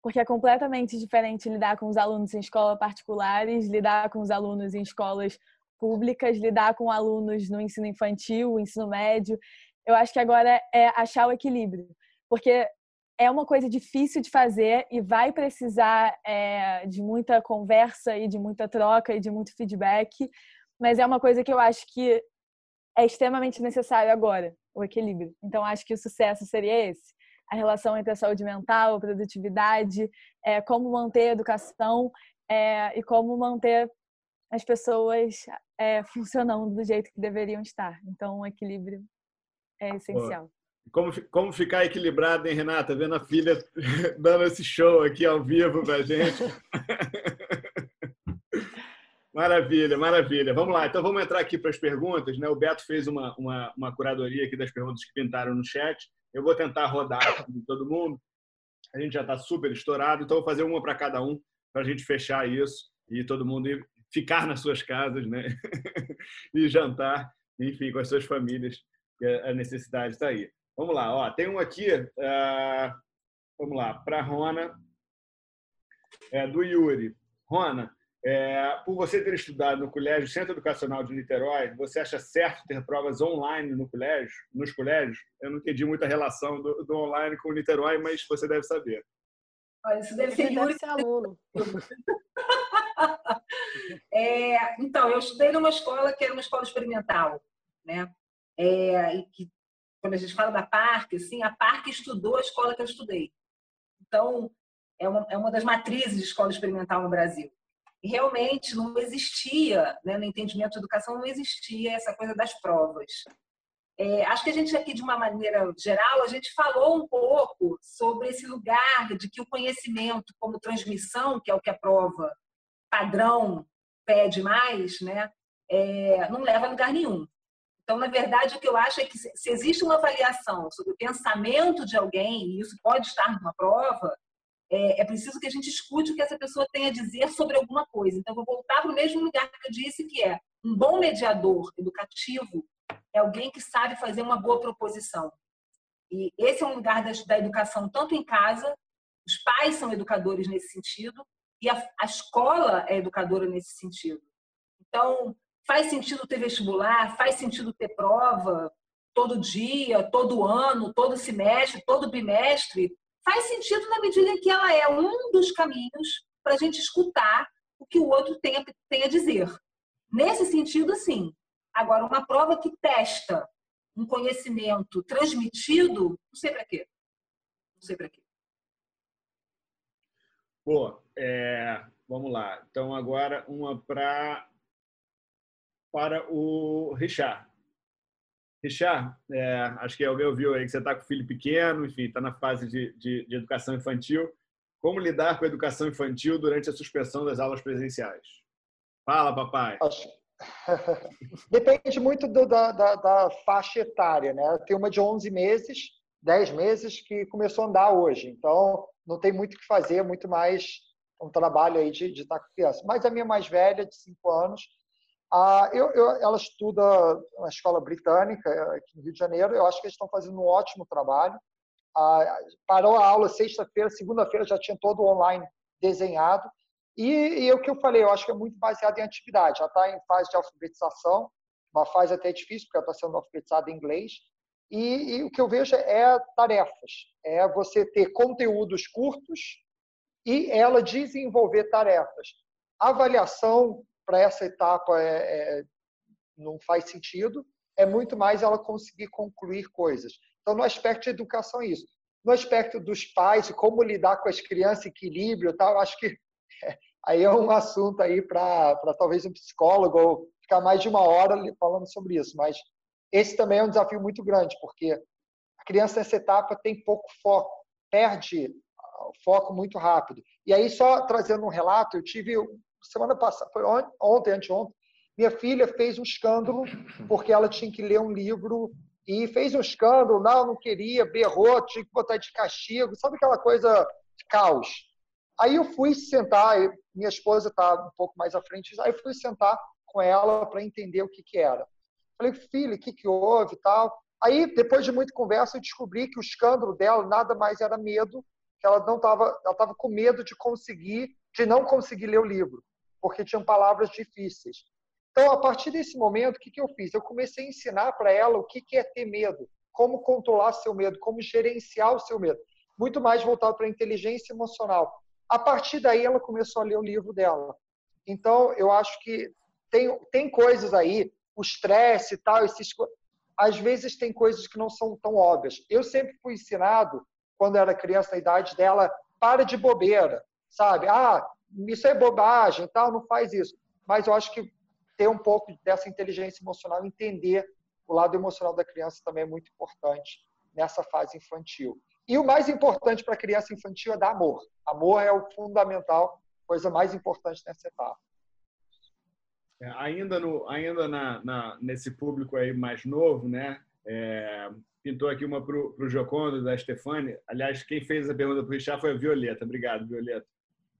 porque é completamente diferente lidar com os alunos em escolas particulares, lidar com os alunos em escolas públicas, lidar com alunos no ensino infantil, ensino médio. Eu acho que agora é achar o equilíbrio, porque é uma coisa difícil de fazer e vai precisar é, de muita conversa e de muita troca e de muito feedback, mas é uma coisa que eu acho que é extremamente necessário agora, o equilíbrio. Então, acho que o sucesso seria esse a relação entre a saúde mental, a produtividade, é, como manter a educação é, e como manter as pessoas é, funcionando do jeito que deveriam estar. Então, o equilíbrio é essencial. Como, como ficar equilibrado, hein, Renata? Vendo a filha dando esse show aqui ao vivo pra gente. Maravilha, maravilha. Vamos lá, então vamos entrar aqui para as perguntas. Né? O Beto fez uma, uma, uma curadoria aqui das perguntas que pintaram no chat. Eu vou tentar rodar de todo mundo. A gente já está super estourado, então vou fazer uma para cada um para a gente fechar isso e todo mundo ficar nas suas casas, né? e jantar, enfim, com as suas famílias. A necessidade está aí. Vamos lá, ó, tem um aqui. Uh, vamos lá, para Rona, é, do Yuri. Rona, é, por você ter estudado no Colégio Centro Educacional de Niterói, você acha certo ter provas online no colégio, nos colégios? Eu não entendi muita relação do, do online com o Niterói, mas você deve saber. Olha, isso deve ser, deve ser aluno. é, então, eu estudei numa escola que era uma escola experimental, né? É, e que, quando a gente fala da PARC, assim, a PARC estudou a escola que eu estudei. Então, é uma, é uma das matrizes de escola experimental no Brasil realmente não existia, né, no entendimento de educação, não existia essa coisa das provas. É, acho que a gente aqui, de uma maneira geral, a gente falou um pouco sobre esse lugar de que o conhecimento como transmissão, que é o que a prova padrão pede mais, né, é, não leva a lugar nenhum. Então, na verdade, o que eu acho é que se existe uma avaliação sobre o pensamento de alguém, e isso pode estar numa prova, é, é, preciso que a gente escute o que essa pessoa tem a dizer sobre alguma coisa. Então, vou voltar para o mesmo lugar que eu disse, que é um bom mediador educativo é alguém que sabe fazer uma boa proposição. E esse é um lugar da, da educação, tanto em casa, os pais são educadores nesse sentido, e a, a escola é educadora nesse sentido. Então, faz sentido ter vestibular, faz sentido ter prova todo dia, todo ano, todo semestre, todo bimestre, faz sentido na medida em que ela é um dos caminhos para a gente escutar o que o outro tem a, tem a dizer. Nesse sentido, sim. Agora, uma prova que testa um conhecimento transmitido, não sei para quê. Não sei para quê. Boa. É, vamos lá. Então, agora uma pra, para o Richard. Richard, é, acho que alguém ouviu aí que você está com filho pequeno, enfim, está na fase de, de, de, educação infantil. Como lidar com a educação infantil durante a suspensão das aulas presenciais? Fala, papai. Depende muito do, da, da, da, faixa etária, né? Tem uma de 11 meses, 10 meses, que começou a andar hoje. Então, não tem muito o que fazer, muito mais um trabalho aí de, de estar com criança. Mas a minha mais velha, de 5 anos, ah, eu, eu, ela estuda na escola britânica, aqui no Rio de Janeiro. Eu acho que eles estão fazendo um ótimo trabalho. Ah, parou a aula sexta-feira, segunda-feira já tinha todo online desenhado. E, e o que eu falei, eu acho que é muito baseado em atividade. Já está em fase de alfabetização, uma fase até difícil, porque ela está sendo alfabetizada em inglês. E, e, o que eu vejo é tarefas, é você ter conteúdos curtos e ela desenvolver tarefas. Avaliação para essa etapa é, é, não faz sentido, é muito mais ela conseguir concluir coisas. Então, no aspecto de educação, é isso. No aspecto dos pais, como lidar com as crianças, equilíbrio tal, acho que aí é um assunto aí para talvez um psicólogo ou ficar mais de uma hora falando sobre isso. Mas esse também é um desafio muito grande, porque a criança nessa etapa tem pouco foco, perde o foco muito rápido. E aí, só trazendo um relato, eu tive semana passada, foi ontem, anteontem, minha filha fez um escândalo porque ela tinha que ler um livro e fez um escândalo, não, não queria, berrou, tinha que botar de castigo, sabe aquela coisa de caos. Aí eu fui sentar, minha esposa está um pouco mais à frente, aí eu fui sentar com ela para entender o que, que era. Falei, filha, o que, que houve e tal. Aí, depois de muita conversa, eu descobri que o escândalo dela nada mais era medo, que ela não estava, ela estava com medo de conseguir, de não conseguir ler o livro, porque tinham palavras difíceis. Então, a partir desse momento, o que, que eu fiz? Eu comecei a ensinar para ela o que, que é ter medo, como controlar seu medo, como gerenciar o seu medo. Muito mais voltado para a inteligência emocional. A partir daí, ela começou a ler o livro dela. Então, eu acho que tem, tem coisas aí, o estresse e tal, esses, às vezes tem coisas que não são tão óbvias. Eu sempre fui ensinado, quando era criança, na idade dela, para de bobeira, sabe? Ah, isso é bobagem, tal, não faz isso. Mas eu acho que ter um pouco dessa inteligência emocional, entender o lado emocional da criança também é muito importante nessa fase infantil. E o mais importante para a criança infantil é dar amor. Amor é o fundamental, coisa mais importante nessa etapa. É, ainda no, ainda na, na, nesse público aí mais novo, né? É, pintou aqui uma para o Jocondo, da Stefani. Aliás, quem fez a pergunta para o Richard foi a Violeta. Obrigado, Violeta.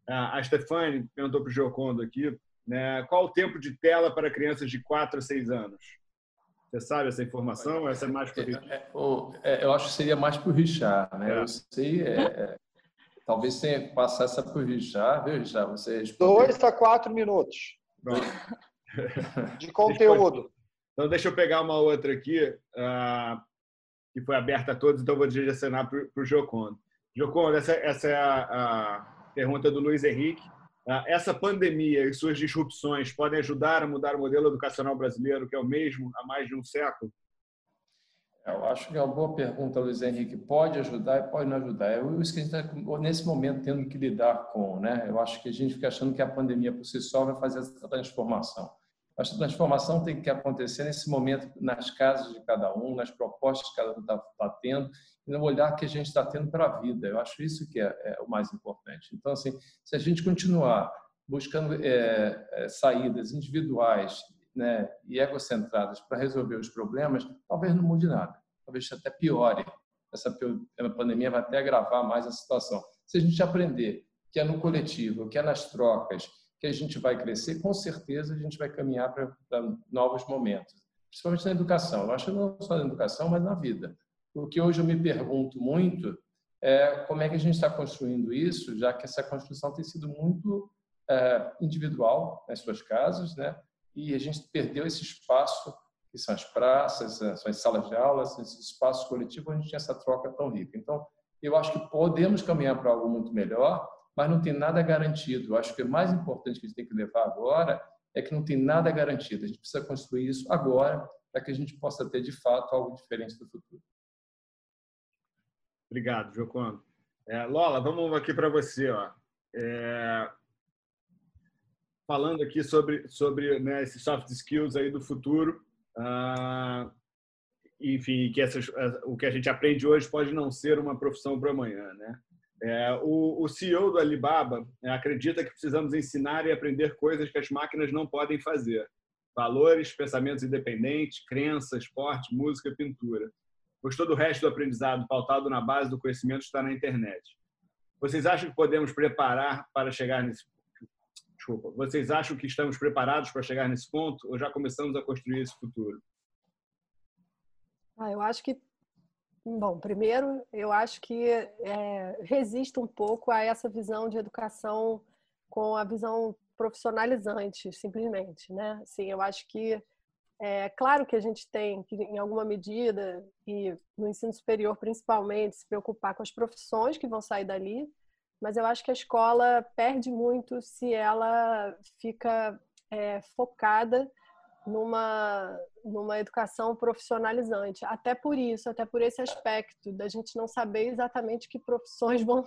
A Stefani perguntou para o Jocondo aqui né? Qual o tempo de tela para crianças de 4 a 6 anos? Você sabe essa informação? Essa é mais para o é, é, Eu acho que seria mais para o Richard. Né? É. Eu sei, é, é, talvez tenha que passar essa para o Richard. Viu, Richard? Você Dois a quatro minutos de conteúdo. Então, deixa eu pegar uma outra aqui, uh, que foi aberta a todos, então vou direcionar para o Jocondo. Jocondo, essa, essa é a, a pergunta do Luiz Henrique. Ah, essa pandemia e suas disrupções podem ajudar a mudar o modelo educacional brasileiro, que é o mesmo há mais de um século? Eu acho que é uma boa pergunta, Luiz Henrique. Pode ajudar e pode não ajudar. É isso que a gente está, nesse momento, tendo que lidar com. Né? Eu acho que a gente fica achando que a pandemia por si só vai fazer essa transformação. Essa transformação tem que acontecer nesse momento, nas casas de cada um, nas propostas que cada um está tá tendo e no olhar que a gente está tendo para a vida. Eu acho isso que é, é, o mais importante. Então, assim, se a gente continuar buscando é, é, saídas individuais né, e egocentradas para resolver os problemas, talvez não mude nada. Talvez até piore. Essa pandemia vai até agravar mais a situação. Se a gente aprender que é no coletivo, que é nas trocas, que a gente vai crescer, com certeza a gente vai caminhar para novos momentos. Principalmente na educação. Eu acho não só na educação, mas na vida. O que hoje eu me pergunto muito é como é que a gente está construindo isso, já que essa construção tem sido muito é, individual nas suas casas, né? E a gente perdeu esse espaço que são as praças, são as salas de aulas, esse espaço coletivo onde a gente tinha essa troca tão rica. Então, eu acho que podemos caminhar para algo muito melhor, mas não tem nada garantido. Eu acho que o mais importante que a gente tem que levar agora é que não tem nada garantido. A gente precisa construir isso agora para que a gente possa ter, de fato, algo diferente do futuro. Obrigado, Jocondo. É, Lola, vamos aqui para você. Ó. É, falando aqui sobre, sobre né, esses soft skills aí do futuro. Ah, enfim, que essas, o que a gente aprende hoje pode não ser uma profissão para amanhã. Né? É, o, o CEO do Alibaba é, acredita que precisamos ensinar e aprender coisas que as máquinas não podem fazer. Valores, pensamentos independentes, crença, esporte, música, pintura pois todo o resto do aprendizado pautado na base do conhecimento está na internet. Vocês acham que podemos preparar para chegar nesse Desculpa. Vocês acham que estamos preparados para chegar nesse ponto ou já começamos a construir esse futuro? Ah, eu acho que Bom, primeiro, eu acho que é, resiste um pouco a essa visão de educação com a visão profissionalizante, simplesmente, né? Assim, eu acho que É claro que a gente tem que, em alguma medida, e no ensino superior principalmente, se preocupar com as profissões que vão sair dali, mas eu acho que a escola perde muito se ela fica é, focada numa, numa educação profissionalizante. Até por isso, até por esse aspecto da gente não saber exatamente que profissões vão,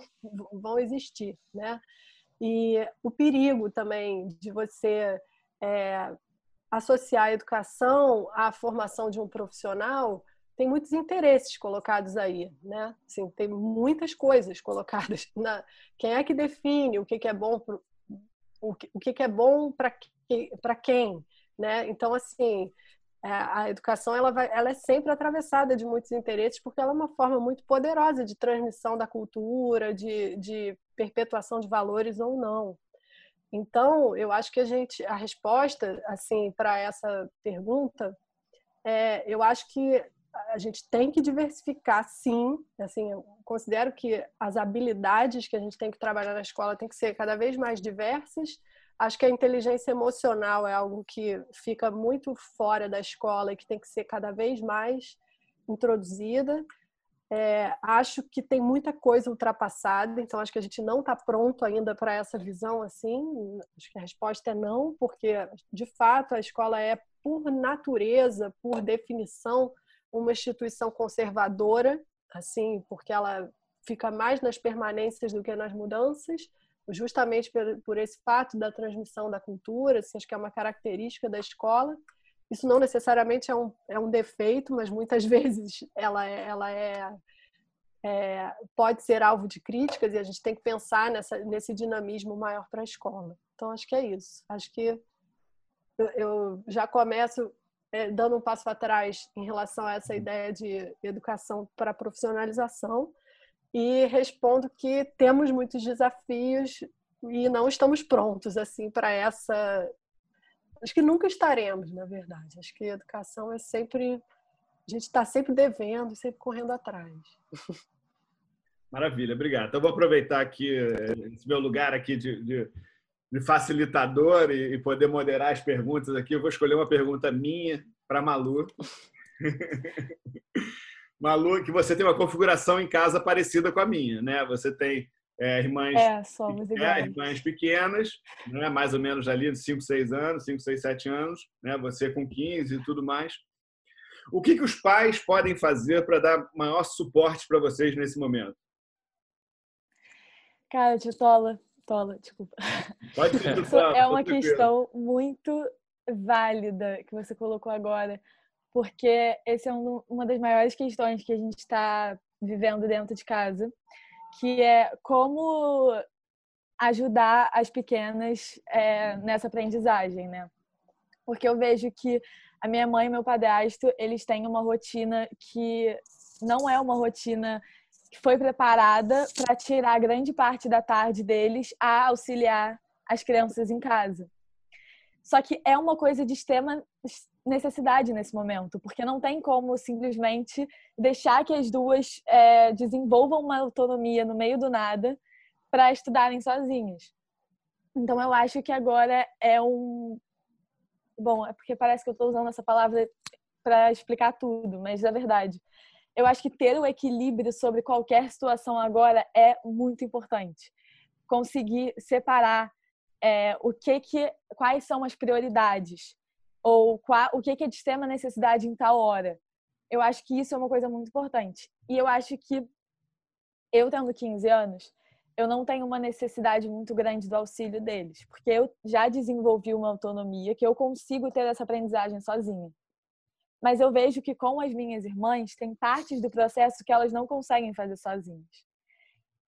vão existir, né? E o perigo também de você é, associar a educação à formação de um profissional tem muitos interesses colocados aí, né? Assim, tem muitas coisas colocadas na quem é que define o que, que é bom o, que, o que, que é bom para para quem, né? Então assim é, a educação ela, vai, ela é sempre atravessada de muitos interesses porque ela é uma forma muito poderosa de transmissão da cultura, de, de perpetuação de valores ou não. Então, eu acho que a gente, a resposta, assim, para essa pergunta, é, eu acho que a gente tem que diversificar, sim. Assim, eu considero que as habilidades que a gente tem que trabalhar na escola tem que ser cada vez mais diversas. Acho que a inteligência emocional é algo que fica muito fora da escola e que tem que ser cada vez mais introduzida. É, acho que tem muita coisa ultrapassada, então acho que a gente não está pronto ainda para essa visão assim. Acho que a resposta é não, porque de fato a escola é, por natureza, por definição, uma instituição conservadora, assim, porque ela fica mais nas permanências do que nas mudanças, justamente por, esse fato da transmissão da cultura, assim, acho que é uma característica da escola. Isso não necessariamente é um, é um defeito, mas muitas vezes ela é, ela é, é pode ser alvo de críticas e a gente tem que pensar nessa, nesse dinamismo maior para a escola. Então, acho que é isso. Acho que eu, eu já começo é, dando um passo atrás em relação a essa ideia de educação para profissionalização e respondo que temos muitos desafios e não estamos prontos assim para essa Acho que nunca estaremos, na verdade. Acho que a educação é sempre. A gente está sempre devendo, sempre correndo atrás. Maravilha, obrigado. Então, vou aproveitar aqui eh, esse meu lugar aqui de, de, de facilitador e, e, poder moderar as perguntas aqui. Eu vou escolher uma pergunta minha para Malu. Malu, que você tem uma configuração em casa parecida com a minha, né? Você tem é, irmãs, é, é, irmãs pequenas, né, mais ou menos ali de 5, 6 anos, 5, 6, 7 anos, né, você com 15 e tudo mais. O que, que os pais podem fazer para dar maior suporte para vocês nesse momento? Cara, tia Tola, Tola, desculpa. Pode ser, é uma questão muito válida que você colocou agora, porque esse é um, uma das maiores questões que a gente está vivendo dentro de casa que é como ajudar as pequenas é, nessa aprendizagem, né? Porque eu vejo que a minha mãe e meu padrasto, eles têm uma rotina que não é uma rotina que foi preparada para tirar grande parte da tarde deles a auxiliar as crianças em casa. Só que é uma coisa de extrema necessidade nesse momento, porque não tem como simplesmente deixar que as duas é, desenvolvam uma autonomia no meio do nada para estudarem sozinhas. Então eu acho que agora é um. Bom, é porque parece que eu estou usando essa palavra para explicar tudo, mas é verdade. Eu acho que ter o equilíbrio sobre qualquer situação agora é muito importante. Conseguir separar é, o que que, quais são as prioridades ou qual, o que, que é de extrema necessidade em tal hora. Eu acho que isso é uma coisa muito importante. E eu acho que eu tendo 15 anos, eu não tenho uma necessidade muito grande do auxílio deles, porque eu já desenvolvi uma autonomia que eu consigo ter essa aprendizagem sozinha. Mas eu vejo que com as minhas irmãs tem partes do processo que elas não conseguem fazer sozinhas.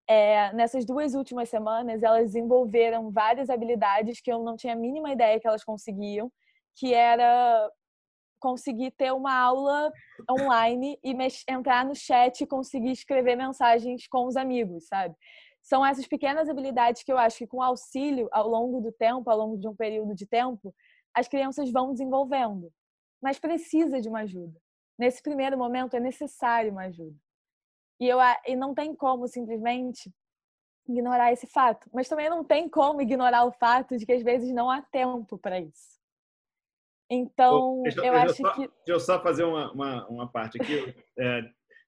É, nessas duas últimas semanas, elas desenvolveram várias habilidades que eu não tinha a mínima ideia que elas conseguiam que era conseguir ter uma aula online e entrar no chat e conseguir escrever mensagens com os amigos, sabe? São essas pequenas habilidades que eu acho que com auxílio ao longo do tempo, ao longo de um período de tempo, as crianças vão desenvolvendo. Mas precisa de uma ajuda. Nesse primeiro momento é necessário uma ajuda. E, eu, e não tem como simplesmente ignorar esse fato. Mas também não tem como ignorar o fato de que às vezes não há tempo para isso. Então, deixa, eu deixa acho só, que. Deixa eu só fazer uma, uma, uma parte aqui. É,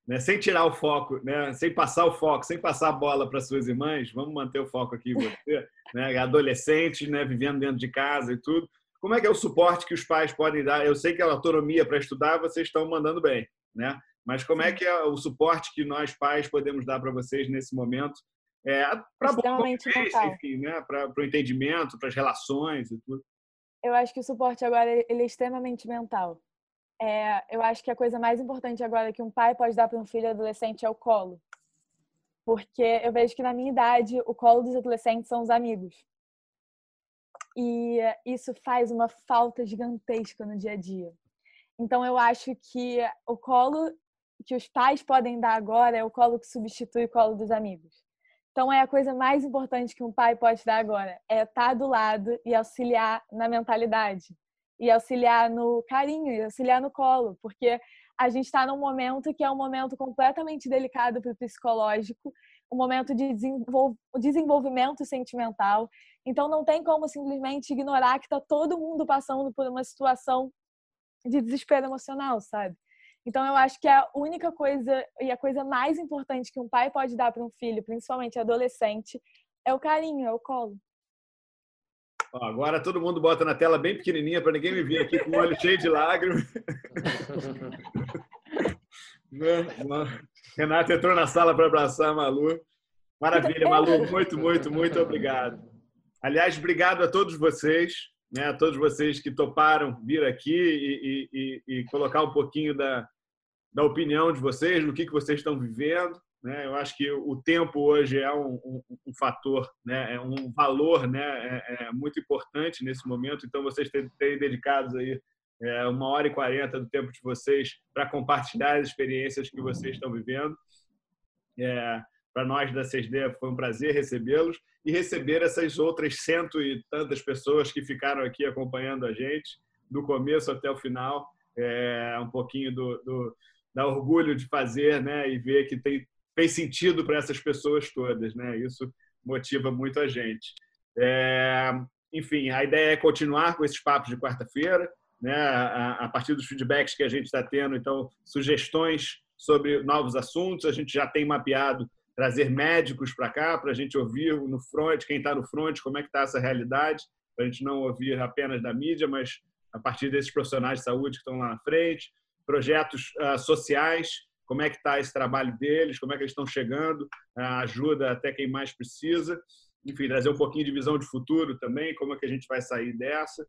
né, sem tirar o foco, né, sem passar o foco, sem passar a bola para suas irmãs, vamos manter o foco aqui em você, né, adolescentes, né, vivendo dentro de casa e tudo. Como é que é o suporte que os pais podem dar? Eu sei que a autonomia para estudar vocês estão mandando bem, né? Mas como é que é o suporte que nós pais podemos dar para vocês nesse momento? É, para enfim, né? Para o entendimento, para as relações e tudo. Eu acho que o suporte agora ele é extremamente mental. É, eu acho que a coisa mais importante agora que um pai pode dar para um filho adolescente é o colo. Porque eu vejo que na minha idade, o colo dos adolescentes são os amigos. E isso faz uma falta gigantesca no dia a dia. Então eu acho que o colo que os pais podem dar agora é o colo que substitui o colo dos amigos. Então é a coisa mais importante que um pai pode dar agora, é estar do lado e auxiliar na mentalidade e auxiliar no carinho, e auxiliar no colo, porque a gente está num momento que é um momento completamente delicado para o psicológico, um momento de desenvolvimento sentimental. Então não tem como simplesmente ignorar que está todo mundo passando por uma situação de desespero emocional, sabe? Então eu acho que a única coisa e a coisa mais importante que um pai pode dar para um filho, principalmente adolescente, é o carinho, é o colo. Agora todo mundo bota na tela bem pequenininha para ninguém me ver aqui com o olho cheio de lágrimas. Renato entrou na sala para abraçar a Malu. Maravilha, Malu. Muito, muito, muito obrigado. Aliás, obrigado a todos vocês, né, a todos vocês que toparam vir aqui e, e, e colocar um pouquinho da, da opinião de vocês, do que, que vocês estão vivendo. Né? Eu acho que o tempo hoje é um, um, um fator, né? é um valor né? É, é, muito importante nesse momento. Então, vocês terem, terem dedicado aí é, uma hora e quarenta do tempo de vocês para compartilhar as experiências que vocês estão vivendo. É, para nós da 6D foi um prazer recebê-los e receber essas outras cento e tantas pessoas que ficaram aqui acompanhando a gente do começo até o final. É um pouquinho do, do da orgulho de fazer, né, e ver que tem fez sentido para essas pessoas todas, né? Isso motiva muito a gente. É, enfim, a ideia é continuar com esses papos de quarta-feira, né? A, a, partir dos feedbacks que a gente está tendo, então sugestões sobre novos assuntos, a gente já tem mapeado trazer médicos para cá para a gente ouvir no front, quem está no front, como é que está essa realidade, para a gente não ouvir apenas da mídia, mas a partir desses profissionais de saúde que estão lá na frente, projetos uh, sociais como é que está esse trabalho deles, como é que eles estão chegando, ajuda até quem mais precisa. Enfim, trazer um pouquinho de visão de futuro também, como é que a gente vai sair dessa.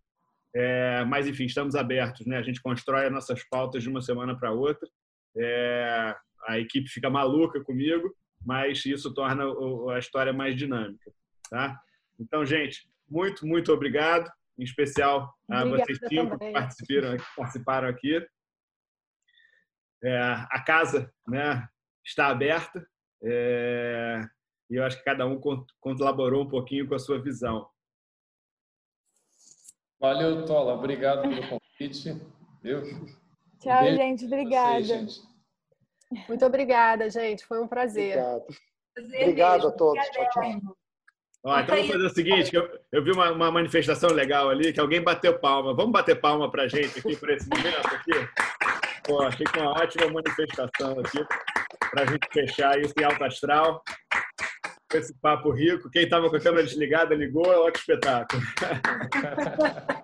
É, mas, enfim, estamos abertos, né? A gente constrói as nossas pautas de uma semana para outra. É, a equipe fica maluca comigo, mas isso torna a história mais dinâmica, tá? Então, gente, muito, muito obrigado, em especial a vocês cinco que participaram, participaram aqui. É, a casa né, está aberta é, e eu acho que cada um colaborou um pouquinho com a sua visão. Valeu, Tola. Obrigado pelo convite. Viu? Tchau, um gente. Obrigada. Vocês, gente. Muito obrigada, gente. Foi um prazer. Obrigado, Obrigado a todos. Tchau, tchau. Ó, então vamos fazer o seguinte, eu, eu vi uma, uma, manifestação legal ali, que alguém bateu palma. Vamos bater palma para gente aqui, por esse momento aqui? Pô, achei que uma ótima manifestação aqui para a gente fechar isso em alto astral. Esse papo rico. Quem estava com a câmera desligada ligou, é ótimo espetáculo.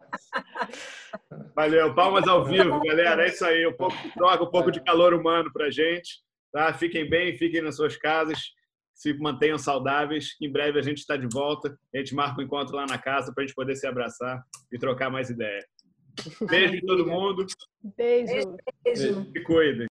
Valeu, palmas ao vivo, galera. É isso aí. Um pouco de troca, um pouco de calor humano para a gente. Tá? Fiquem bem, fiquem nas suas casas, se mantenham saudáveis. Em breve a gente está de volta. A gente marca um encontro lá na casa para a gente poder se abraçar e trocar mais ideia. Beijo em todo mundo. Beijo. Beijo. Se cuidem.